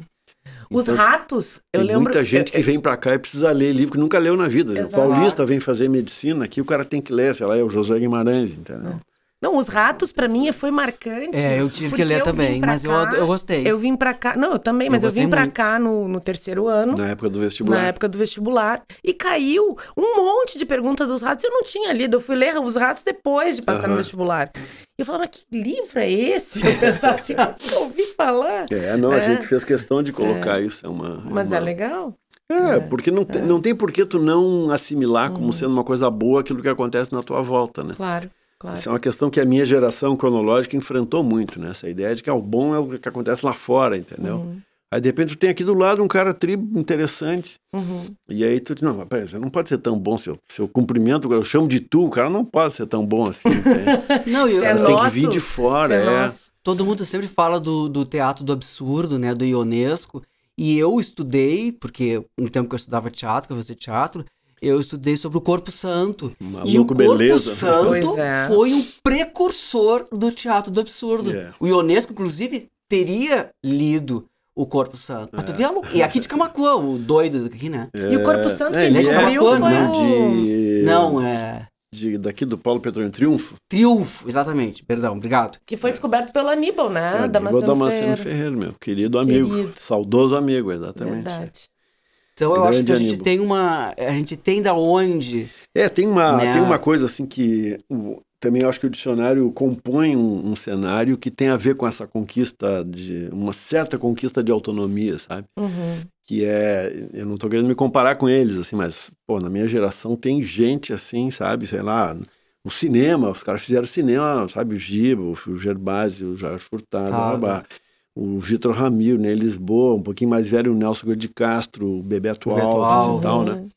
Os Então, ratos, eu Tem lembro. muita gente que vem para cá e precisa ler livro que nunca leu na vida. O Exato. paulista vem fazer medicina, aqui o cara tem que ler, sei lá, é o Josué Guimarães, entendeu? Não, os ratos pra mim foi marcante. É, eu tive que ler eu também, vim pra mas eu, cá- eu gostei. Eu vim pra cá. Não, eu também, mas eu, gostei vim pra muito. cá no, no terceiro ano. Na época do vestibular. Na época do vestibular. E caiu um monte de perguntas dos ratos. Eu não tinha lido. Eu fui ler os ratos depois de passar no vestibular. E eu falava, mas que livro é esse? Eu pensava assim, "Ah, nunca ouvi falar. É, não, a É. gente fez questão de colocar isso. É uma, Mas uma... é legal. É, porque não, tem, não tem por que tu não assimilar Uhum. como sendo uma coisa boa aquilo que acontece na tua volta, né? Claro, claro. Isso é uma questão que a minha geração cronológica enfrentou muito, né? Essa ideia de que ah, o bom é o que acontece lá fora, entendeu? Uhum. Aí, de repente, tu tem aqui do lado um cara tribo interessante. Uhum. E aí tu diz, não, mas peraí, você não pode ser tão bom. Se eu, se eu cumprimento, eu chamo de tu, o cara não pode ser tão bom assim. Não, eu- é tem que vir de fora, é é. nosso. todo mundo sempre fala do, do teatro do absurdo, né, do Ionesco. E eu estudei, porque no tempo que eu estudava teatro, que eu fazia teatro, eu estudei sobre o Corpo Santo. e o Maluco, Corpo beleza. Santo Pois é. foi um precursor do teatro do absurdo. É. O Ionesco, inclusive, teria lido o Corpo Santo. Mas tu vê a E aqui de Camacuã, o doido aqui, né? E o Corpo Santo que É, ele é descobriu foi bacana, o... de, Não, é. de- daqui do Paulo Petrônio Triunfo. Triunfo, exatamente. Perdão, obrigado. Que foi descoberto pelo Aníbal, né? É, da amigo Damasceno Damasceno Ferreira. Ferreira, meu querido amigo, Querido. saudoso amigo, exatamente. Verdade. Então eu acho que a gente Aníbal. tem uma. A gente tem da onde. É, tem uma, Né? tem uma coisa assim que o- também acho que o dicionário compõe um, um cenário que tem a ver com essa conquista de uma certa conquista de autonomia, sabe? Uhum. Que é, eu não tô querendo me comparar com eles assim, mas pô, na minha geração tem gente assim, sabe, sei lá, o cinema, os caras fizeram cinema, sabe, o Giba, o Gerbasi, o Jorge Furtado, blá, o Vitor Ramiro, né, Lisboa, um pouquinho mais velho, o Nelson de Castro, o Bebeto, Bebeto Alves, Alves. e tal, né?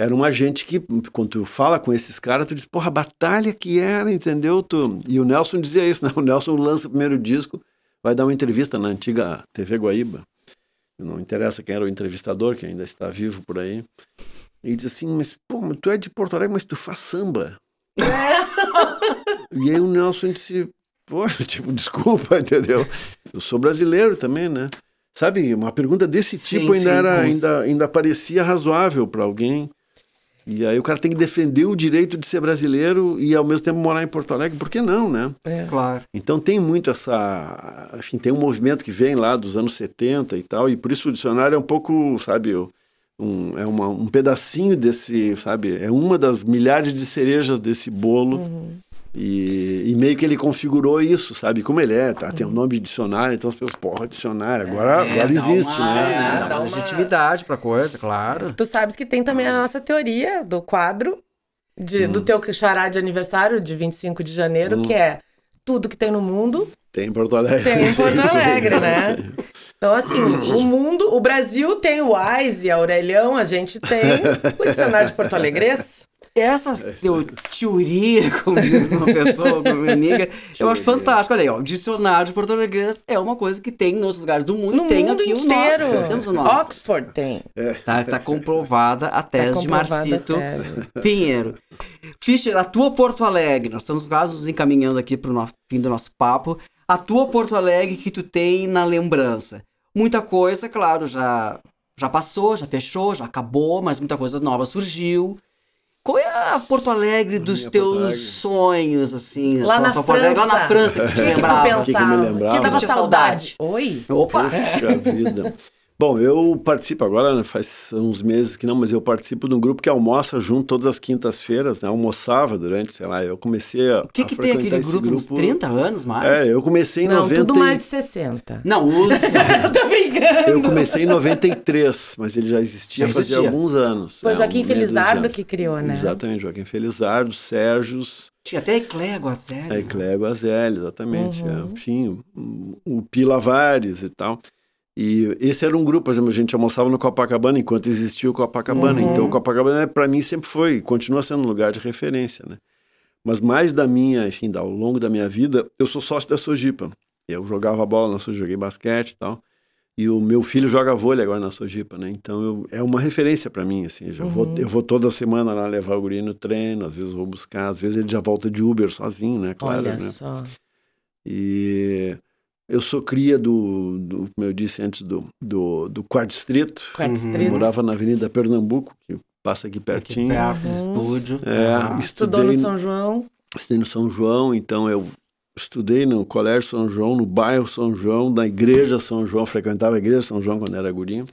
Era uma gente que, quando tu fala com esses caras, tu diz, porra, a batalha que era, entendeu? Tu... E o Nelson dizia isso, né? O Nelson lança o primeiro disco, vai dar uma entrevista na antiga TV Guaíba. Não interessa quem era o entrevistador, que ainda está vivo por aí. E diz assim, mas, pô, tu é de Porto Alegre, mas tu faz samba. e aí o Nelson disse, pô, tipo, desculpa, entendeu? Eu sou brasileiro também, né? Sabe, uma pergunta desse Sim, tipo ainda, sim, era, com- ainda, ainda parecia razoável para alguém. E aí o cara tem que defender o direito de ser brasileiro e ao mesmo tempo morar em Porto Alegre, por que não, né? É. Claro. Então tem muito essa. Enfim, tem um movimento que vem lá dos anos 70 e tal, e por isso o dicionário é um pouco, sabe, um, é uma, um pedacinho desse, sabe, é uma das milhares de cerejas desse bolo. Uhum. E, e meio que ele configurou isso, sabe? Como ele é, tá? Tem um nome de dicionário, então as pessoas, porra, dicionário, agora, É, agora existe, uma- né? é, Dá dá uma legitimidade pra coisa, claro. Tu sabes que tem também a nossa teoria do quadro de- Hum. do teu xará de aniversário de 25 de janeiro, Hum. que é tudo que tem no mundo Tem em Porto Alegre. tem em Porto sim. Alegre, né? Então, assim, o mundo, o Brasil tem o Wise e a Aurelião, a gente tem o dicionário de Porto Alegres. Essas teu teoria, como diz uma pessoa, como minha amiga, eu acho fantástico. Olha aí, ó, o dicionário de português é uma coisa que tem em outros lugares do mundo No e tem mundo aqui o inteiro. nosso. Nós temos o nosso. Oxford tem. Tá, tá comprovada a Tá tese de comprovada a Marcito tese. Pinheiro. Fischer, a tua Porto Alegre, nós estamos quase nos encaminhando aqui pro no- fim do nosso papo. A tua Porto Alegre que tu tem na lembrança. Muita coisa, claro, já, já passou, já fechou, já acabou, mas muita coisa nova surgiu. Qual é a Porto Alegre dos minha teus sonhos, assim? Lá tua- na tua Porto Alegre, lá na França. França, que te que, que lembrava. que que me pensava? lembrava? Que dava saudade. saudade. Oi? Opa! Puxa vida. Bom, eu participo agora, né, faz uns meses que não, mas eu participo de um grupo que almoça junto todas as quintas-feiras, né? Almoçava durante, sei lá, eu comecei a. O que a que tem aquele esse grupo, uns 30 anos mais? É, eu comecei em Não, 90. tudo e- mais de 60. Não, os... Tô brincando. Eu comecei em 93, mas ele já existia, Já fazia existia. alguns anos. Foi é, Joaquim um Felizardo que criou, né? Exatamente, Joaquim Felizardo, Sérgio, Tinha até Eclégua, sério. é, Clego Azelli, exatamente. Uhum. é, enfim, o, o Pi Lavares e tal. E esse era um grupo, por exemplo, a gente almoçava no Copacabana enquanto existia o Copacabana. Uhum. Então, o Copacabana, para mim, sempre foi, continua sendo um lugar de referência, né? Mas mais da minha, enfim, ao longo da minha vida, eu sou sócio da Sojipa. Eu jogava bola na Sojipa, joguei basquete e tal. E o meu filho joga vôlei agora na Sojipa, né? Então eu, é uma referência para mim, assim. Eu, já vou, eu vou toda semana lá levar o guri no treino, às vezes vou buscar, às vezes ele já volta de Uber sozinho, né? Claro, Olha né? só. E eu sou cria do, do como eu disse antes, do, do, do quarto distrito. Quarto Uhum. Morava na Avenida Pernambuco, que passa aqui Aqui pertinho. perto do Uhum. estúdio. É, Ah. Estudou no São João. estudei no São João, então eu estudei no Colégio São João, no bairro São João, na igreja São João, frequentava a igreja São João quando era gurinho.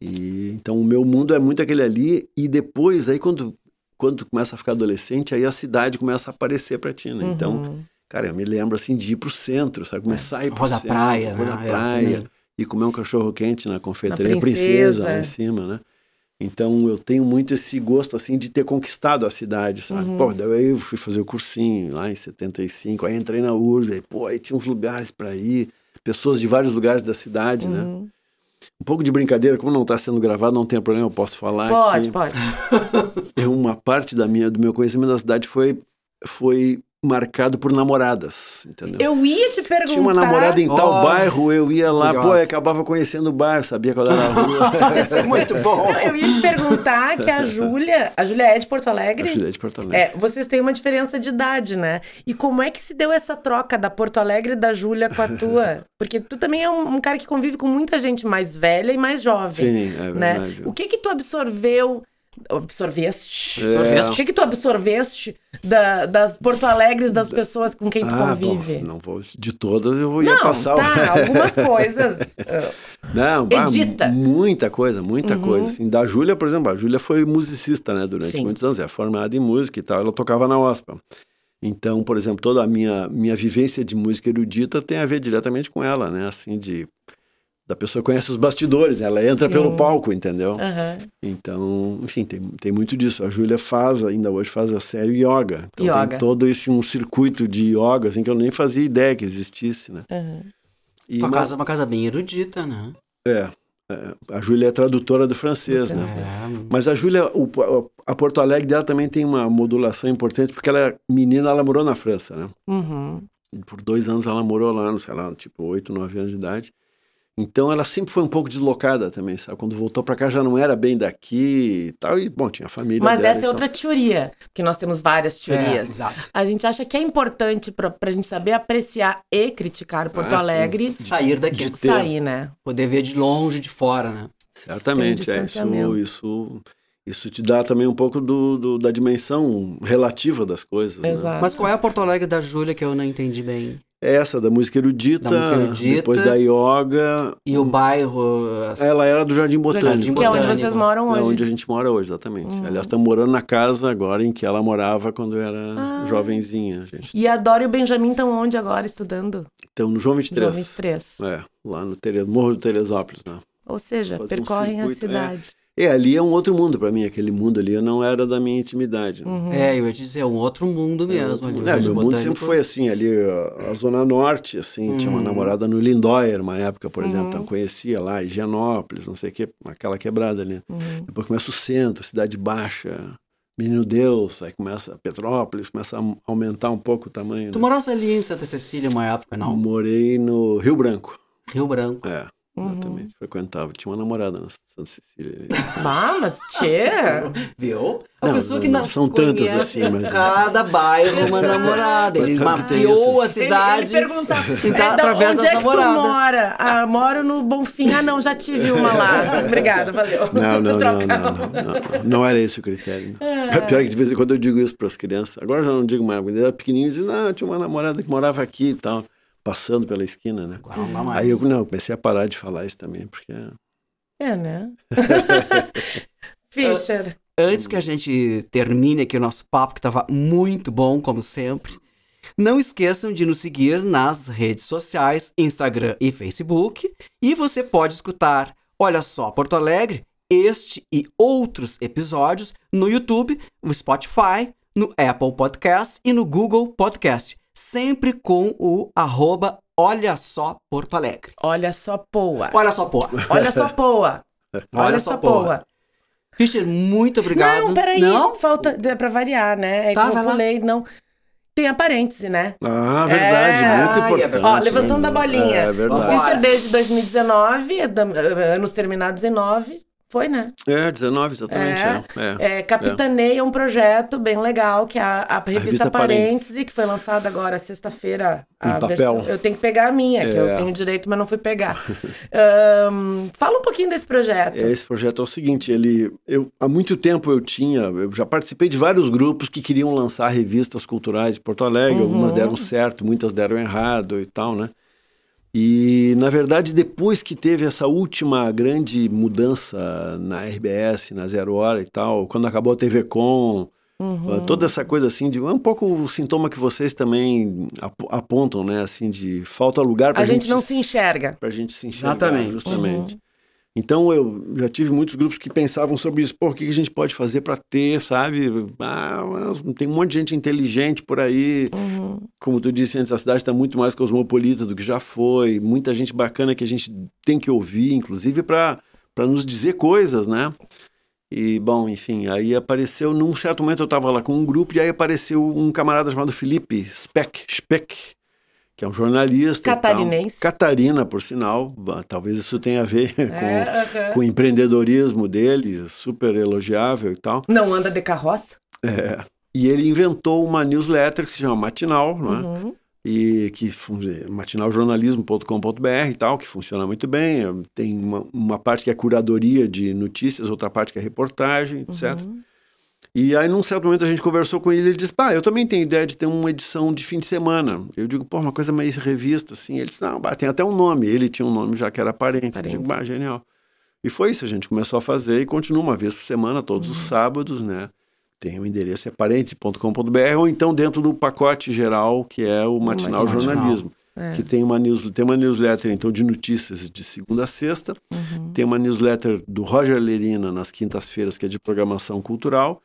E então o meu mundo é muito aquele ali e depois aí quando quando tu começa a ficar adolescente, aí a cidade começa a aparecer pra ti, né? Então, Uhum. Cara, eu me lembro assim de ir pro centro, sabe? Começar a ir pro Rua da centro, praia, né? da Eu praia, e comer um cachorro quente na confeitaria Na princesa. Princesa. lá em cima, né? Então eu tenho muito esse gosto assim de ter conquistado a cidade, sabe? Uhum. Pô, daí eu fui fazer o cursinho lá em 75, aí entrei na URSS, aí, pô, aí tinha uns lugares para ir, pessoas de vários lugares da cidade, né? Uhum. Um pouco de brincadeira, como não está sendo gravado, não tem problema, eu posso falar Pode, que pode. eu- uma parte da minha do meu conhecimento da cidade foi foi marcado por namoradas, entendeu? Eu ia te perguntar. Tinha uma namorada em tal Oh, bairro, eu ia lá, pô, eu acabava conhecendo o bairro, sabia qual era a rua. Isso é muito bom. Não, eu ia te perguntar que a Júlia. A Júlia é de Porto Alegre? A Juliette de Porto Alegre. É, vocês têm uma diferença de idade, né? E como é que se deu essa troca da Porto Alegre e da Júlia com a tua? Porque tu também é um, um cara que convive com muita gente mais velha e mais jovem. Sim, é né? verdade. O que que tu absorveu? Absorveste? É. O que que tu absorveste da- das Porto Alegres das pessoas com quem tu Ah, convive? bom, não vou de todas, eu vou ia Não, passar. o- tá, algumas coisas. ah, Não, Edita. muita coisa, muita Uhum. coisa. Assim, da Júlia, por exemplo, a Júlia foi musicista, né, durante Sim. muitos anos, é formada em música e tal, ela tocava na OSPA. Então, por exemplo, toda a minha, minha vivência de música erudita tem a ver diretamente com ela, né, assim, de... Da pessoa conhece os bastidores, ela entra Sim. pelo palco, entendeu? aham. Então, enfim, tem, tem muito disso. A Júlia faz, ainda hoje faz a série Yoga. Então Yoga. tem todo esse um circuito de yoga, assim, que eu nem fazia ideia que existisse, né? aham. E, Tua mas- casa é uma casa bem erudita, né? é, é, a Júlia é tradutora do francês, Do né? É. Mas a Júlia, o- a Porto Alegre dela também tem uma modulação importante, porque ela é menina, ela morou na França, né? Uhum. Por dois anos ela morou lá, não sei lá, tipo oito, nove anos de idade. Então ela sempre foi um pouco deslocada também, sabe? Quando voltou pra cá já não era bem daqui e tal. E, bom, tinha a família Mas dela essa é tal. outra teoria, porque nós temos várias É, teorias. exato. A gente acha que é importante pra, pra gente saber apreciar e criticar Porto Ah, sim. Alegre Sair daqui. De ter- sair, né? Poder ver de longe, de fora, né? Certamente, um é, isso, isso, isso te dá também um pouco do, do- da dimensão relativa das coisas. né? Exato. Mas qual é a Porto Alegre da Júlia que eu não entendi bem? Essa da música erudita, Da música erudita. depois da yoga. E o bairro. as- Ela era do Jardim Botânico. Jardim que é onde Botânico. vocês moram É hoje. onde a gente mora hoje, exatamente. Uhum. Aliás, estamos morando na casa agora em que ela morava quando era Ah. jovenzinha. Gente. E a Dora e o Benjamin estão onde agora estudando? Então, no João 23. João 23. É, lá no Tere... Morro do Teresópolis, né? Ou seja, Fazer um percorrem a circuito, é. E ali é um outro mundo para mim. Aquele mundo ali não era da minha intimidade. né? Uhum. É, eu ia te dizer, um outro mundo mesmo. ali, o É, Jardim meu mundo sempre foi assim, ali a, a Zona Norte, assim, tinha uma Hum. namorada no Lindóia, uma época, por exemplo, Uhum. então eu conhecia lá, Higienópolis, não sei o que, aquela quebrada ali. Uhum. Depois começa o centro, Cidade Baixa, Menino Deus, aí começa Petrópolis, começa a aumentar um pouco o tamanho. Tu né? morasse ali em Santa Cecília uma época, não? Morei no Rio Branco, Rio Branco. é, Uhum. exatamente, frequentava, tinha uma namorada na Santa Cecília. Ah, mas tchê! Viu? A Não, pessoa que não, não, são tantas assim, mas- Cada bairro uma namorada. Ele Mas mapeou a Ele, cidade. ele pergunta, Então, é, da- através onde das é que tu namoradas. mora? Ah, moro no Bonfim. Ah, não, já tive uma lá. Obrigada, valeu. Não, não, não, não, não, não, não era esse o critério. Não. Pior que de vez em quando eu digo isso para as crianças. Agora já não digo mais. Quando eu era pequenininho, eu dizia, não, eu tinha uma namorada que morava aqui e tal, passando pela esquina, né? Não, não mais. Aí eu não, comecei a parar de falar isso também, porque É, né? Fischer. Antes que a gente termine aqui o nosso papo, que estava muito bom, como sempre, não esqueçam de nos seguir nas redes sociais, Instagram e Facebook. E você pode escutar Olha Só Porto Alegre, este e outros episódios no YouTube, no Spotify, no Apple Podcast e no Google Podcast. Sempre com o arroba Olha Só Porto Alegre. Olha só, poa. Olha só, pô. Olha só, poa. Olha só, poa. Fischer, muito obrigado. Não, peraí. Não? Falta. Dá pra variar, né? É Tá, que eu pulei, não. Tem a parêntese, né? Ah, verdade, É. muito Ai, é importante. verdade. Ó, levantando a bolinha. É o verdade. Fischer desde 2019, é anos terminados em 9. Foi, né? É, 19, exatamente. É. É, é. É, capitaneia um projeto bem legal, que é a, a revista, revista Parêntese, que foi lançada agora sexta-feira. Em a papel. versão- Eu tenho que pegar a minha, que eu É. tenho direito, mas não fui pegar. Ahn, fala um pouquinho desse projeto. É, Esse projeto é o seguinte, ele, eu, há muito tempo eu tinha, eu já participei de vários grupos que queriam lançar revistas culturais de Porto Alegre, algumas Uhum. deram certo, muitas deram errado e tal, né? E, na verdade, depois que teve essa última grande mudança na RBS, na Zero Hora e tal, quando acabou a TV Com, Uhum. toda essa coisa assim, de, é um pouco o sintoma que vocês também ap- apontam, né? Assim, de falta lugar pra A gente não s- se enxerga. pra gente se enxergar, Exatamente. justamente. Então eu já tive muitos grupos que pensavam sobre isso. Pô, o que a gente pode fazer para ter, sabe? Ah, tem um monte de gente inteligente por aí. Uhum. Como tu disse antes, a cidade está muito mais cosmopolita do que já foi. Muita gente bacana que a gente tem que ouvir, inclusive para nos dizer coisas, né? E, bom, enfim, aí apareceu, num certo momento eu estava lá com um grupo e aí apareceu um camarada chamado Felipe Speck, Speck que é um jornalista. Catarinense. Catarina, por sinal. Talvez isso tenha a ver com, É, com o empreendedorismo dele, super elogiável e tal. Não anda de carroça? É. E ele inventou uma newsletter que se chama Matinal, não é? Uhum. e que fun- matinaljornalismo.com.br e tal, que funciona muito bem. Tem uma, uma parte que é curadoria de notícias, outra parte que é reportagem, etc. Uhum. E aí, num certo momento, a gente conversou com ele e ele disse: Pá, eu também tenho ideia de ter uma edição de fim de semana. Eu digo, pô, uma coisa mais revista, assim. Ele disse: Não, bah, tem até um nome. Ele tinha um nome já que era Parentes. Eu digo, bah, genial. E foi isso, a gente começou a fazer e continua uma vez por semana, todos Uhum. os sábados, né? Tem o endereço é parentes.com.br ou então dentro do pacote geral que é o Matinal Matinal. Jornalismo, É. que tem uma, news, tem uma newsletter então de notícias de segunda a sexta, Uhum. tem uma newsletter do Roger Lerina nas quintas-feiras que é de programação cultural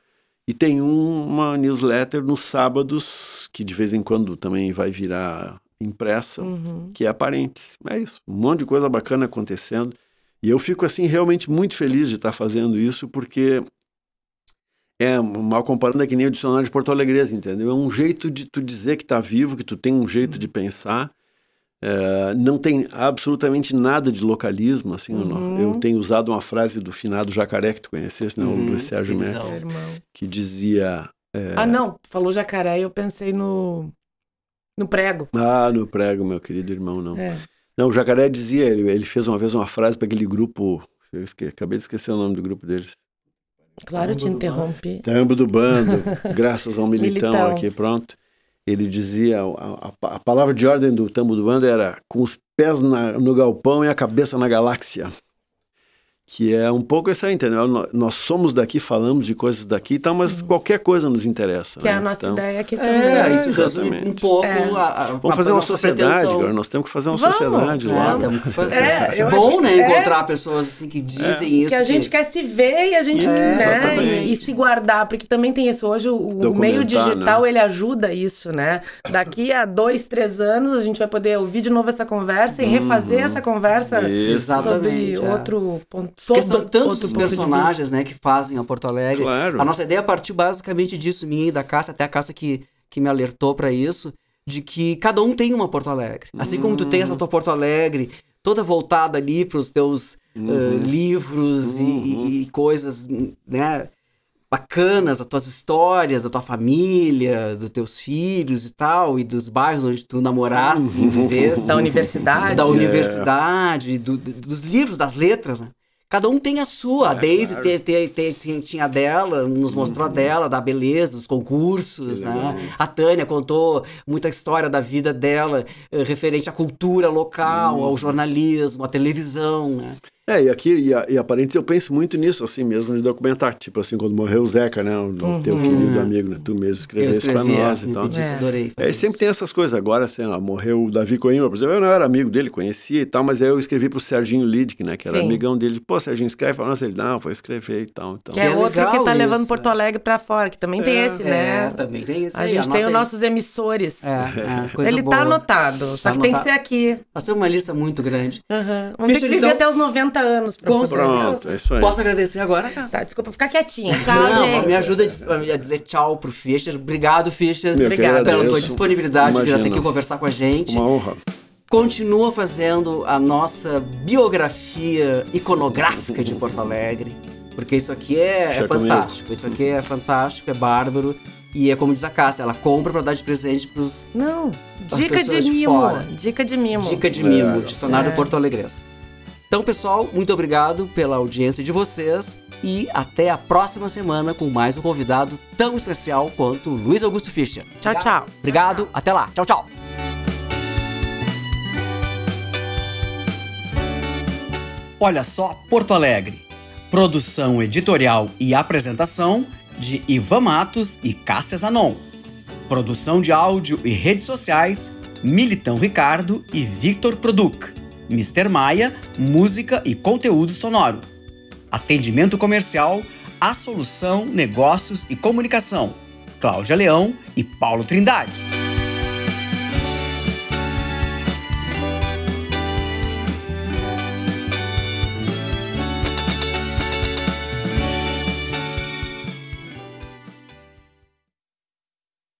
e tem um- uma newsletter nos sábados que de vez em quando também vai virar impressa, Uhum. que é Parentes. É isso, um monte de coisa bacana acontecendo. E eu fico assim realmente muito feliz de estar fazendo isso porque é mal comparando é que nem o dicionário de Porto Alegrense, entendeu? É um jeito de tu dizer que tá vivo, que tu tem um jeito de pensar. É, não tem absolutamente nada de localismo, assim. Uhum. Eu tenho usado uma frase do finado Jacaré que tu conhecesse, né? O Uhum, Luiz Sérgio então. Metz, Irmão. que dizia Ah, não. Falou jacaré e eu pensei no. No prego. Ah, no prego, meu querido irmão, não. É. Não, o Jacaré dizia, ele, ele fez uma vez uma frase para aquele grupo, eu esque- acabei de esquecer o nome do grupo deles. Claro, eu te Tambo interrompi. Tambo do Bando, graças ao militão, Militão. aqui, pronto. Ele dizia, a, a- a palavra de ordem do Tambo do Bando era com os pés na- no galpão e a cabeça na galáxia. Que é um pouco isso aí, entendeu? Nó- Nós somos daqui, falamos de coisas daqui e tal, mas qualquer coisa nos interessa. Que é né? a nossa Então, ideia aqui também. É, isso resume exatamente. um pouco É. a, a, Vamos a fazer uma nossa sociedade, pretensão. agora. Nós temos que fazer uma Vamos, sociedade É, lá. temos que fazer. É, acho Bom, que- né? é. Encontrar pessoas assim que dizem isso. Que a gente quer se ver e a gente, É, né, e, e se guardar, porque também tem isso. Hoje o, o meio digital, né? ele ajuda isso, né? Daqui a dois, três anos, a gente vai poder ouvir de novo essa conversa e refazer essa conversa Isso. sobre Exatamente, é. outro ponto. Porque são tantos os personagens, né, que fazem a Porto Alegre. Claro. A nossa ideia partiu basicamente disso, minha e da Cássia, até a Cássia que, que me alertou pra isso, de que cada um tem uma Porto Alegre. Assim como tu tem essa tua Porto Alegre, toda voltada ali pros teus eh, livros e- e, e coisas, né, bacanas, as tuas histórias, da tua família, dos teus filhos e tal, e dos bairros onde tu namorasse e vivesse Da universidade. da É. universidade, do- dos livros, das letras, né? Cada um tem a sua. a Daisy claro. Uhum. te- te- te- tinha a dela, nos mostrou a dela, da beleza, dos concursos, Que né? legal. A Tânia contou muita história da vida dela, eh, referente à cultura local, Uhum. ao jornalismo, à televisão, né? É, e aqui, e, a, e eu penso muito nisso, assim mesmo, de documentar. Tipo assim, quando morreu o Zeca, né? O Uhum. teu querido amigo, né? Tu mesmo Eu escrevesse pra nós é, e tal. pedisse, É. adorei. fazer É, sempre isso. tem essas coisas. Agora, assim, ó, morreu o Davi Coimbra, por exemplo. Eu não era amigo dele, conhecia e tal, mas aí eu escrevi pro Serginho Lidick, né? Que era Sim. amigão dele. Pô, Serginho, escreve pra nós. Ele, não, vou escrever e tal. Então, Que é Que outro que tá levando isso, Porto é. Alegre pra fora, que também tem É. esse, né? É, também tem isso A aí, gente tem os nossos emissores. É, é, coisa Ele boa. tá anotado, só Tá que tem que ser aqui. Nós temos uma lista muito grande. Aham. Vamos ter que viver então- até os 90 anos pra Com é isso aí. Posso agradecer agora? Tá, desculpa, ficar quietinha. Tchau, Não, gente. me ajuda a diz- a dizer tchau pro Fischer. Obrigado, Fischer, Obrigada. pela tua disponibilidade de vir até aqui conversar com a gente. Uma honra. Continua fazendo a nossa biografia iconográfica de Porto Alegre. Porque isso aqui é, é fantástico. Isso aqui é fantástico, é bárbaro. E é como diz a Cássia, ela compra pra dar de presente pros Não, dica de mimo. fora. dica de mimo. Dica de Mimo, É. Dicionário É. Porto Alegrense. Então, pessoal, muito obrigado pela audiência de vocês e até a próxima semana com mais um convidado tão especial quanto o Luiz Augusto Fischer. Tchau, tchau. Obrigado, até lá. Tchau, tchau. Olha só Porto Alegre. Produção editorial e apresentação de Ivan Matos e Cássia Zanon. Produção de áudio e redes sociais, Militão Ricardo e Victor Produc. Mr. Maia, música e conteúdo sonoro. Atendimento comercial, A Solução, Negócios e Comunicação. Cláudia Leão e Paulo Trindade.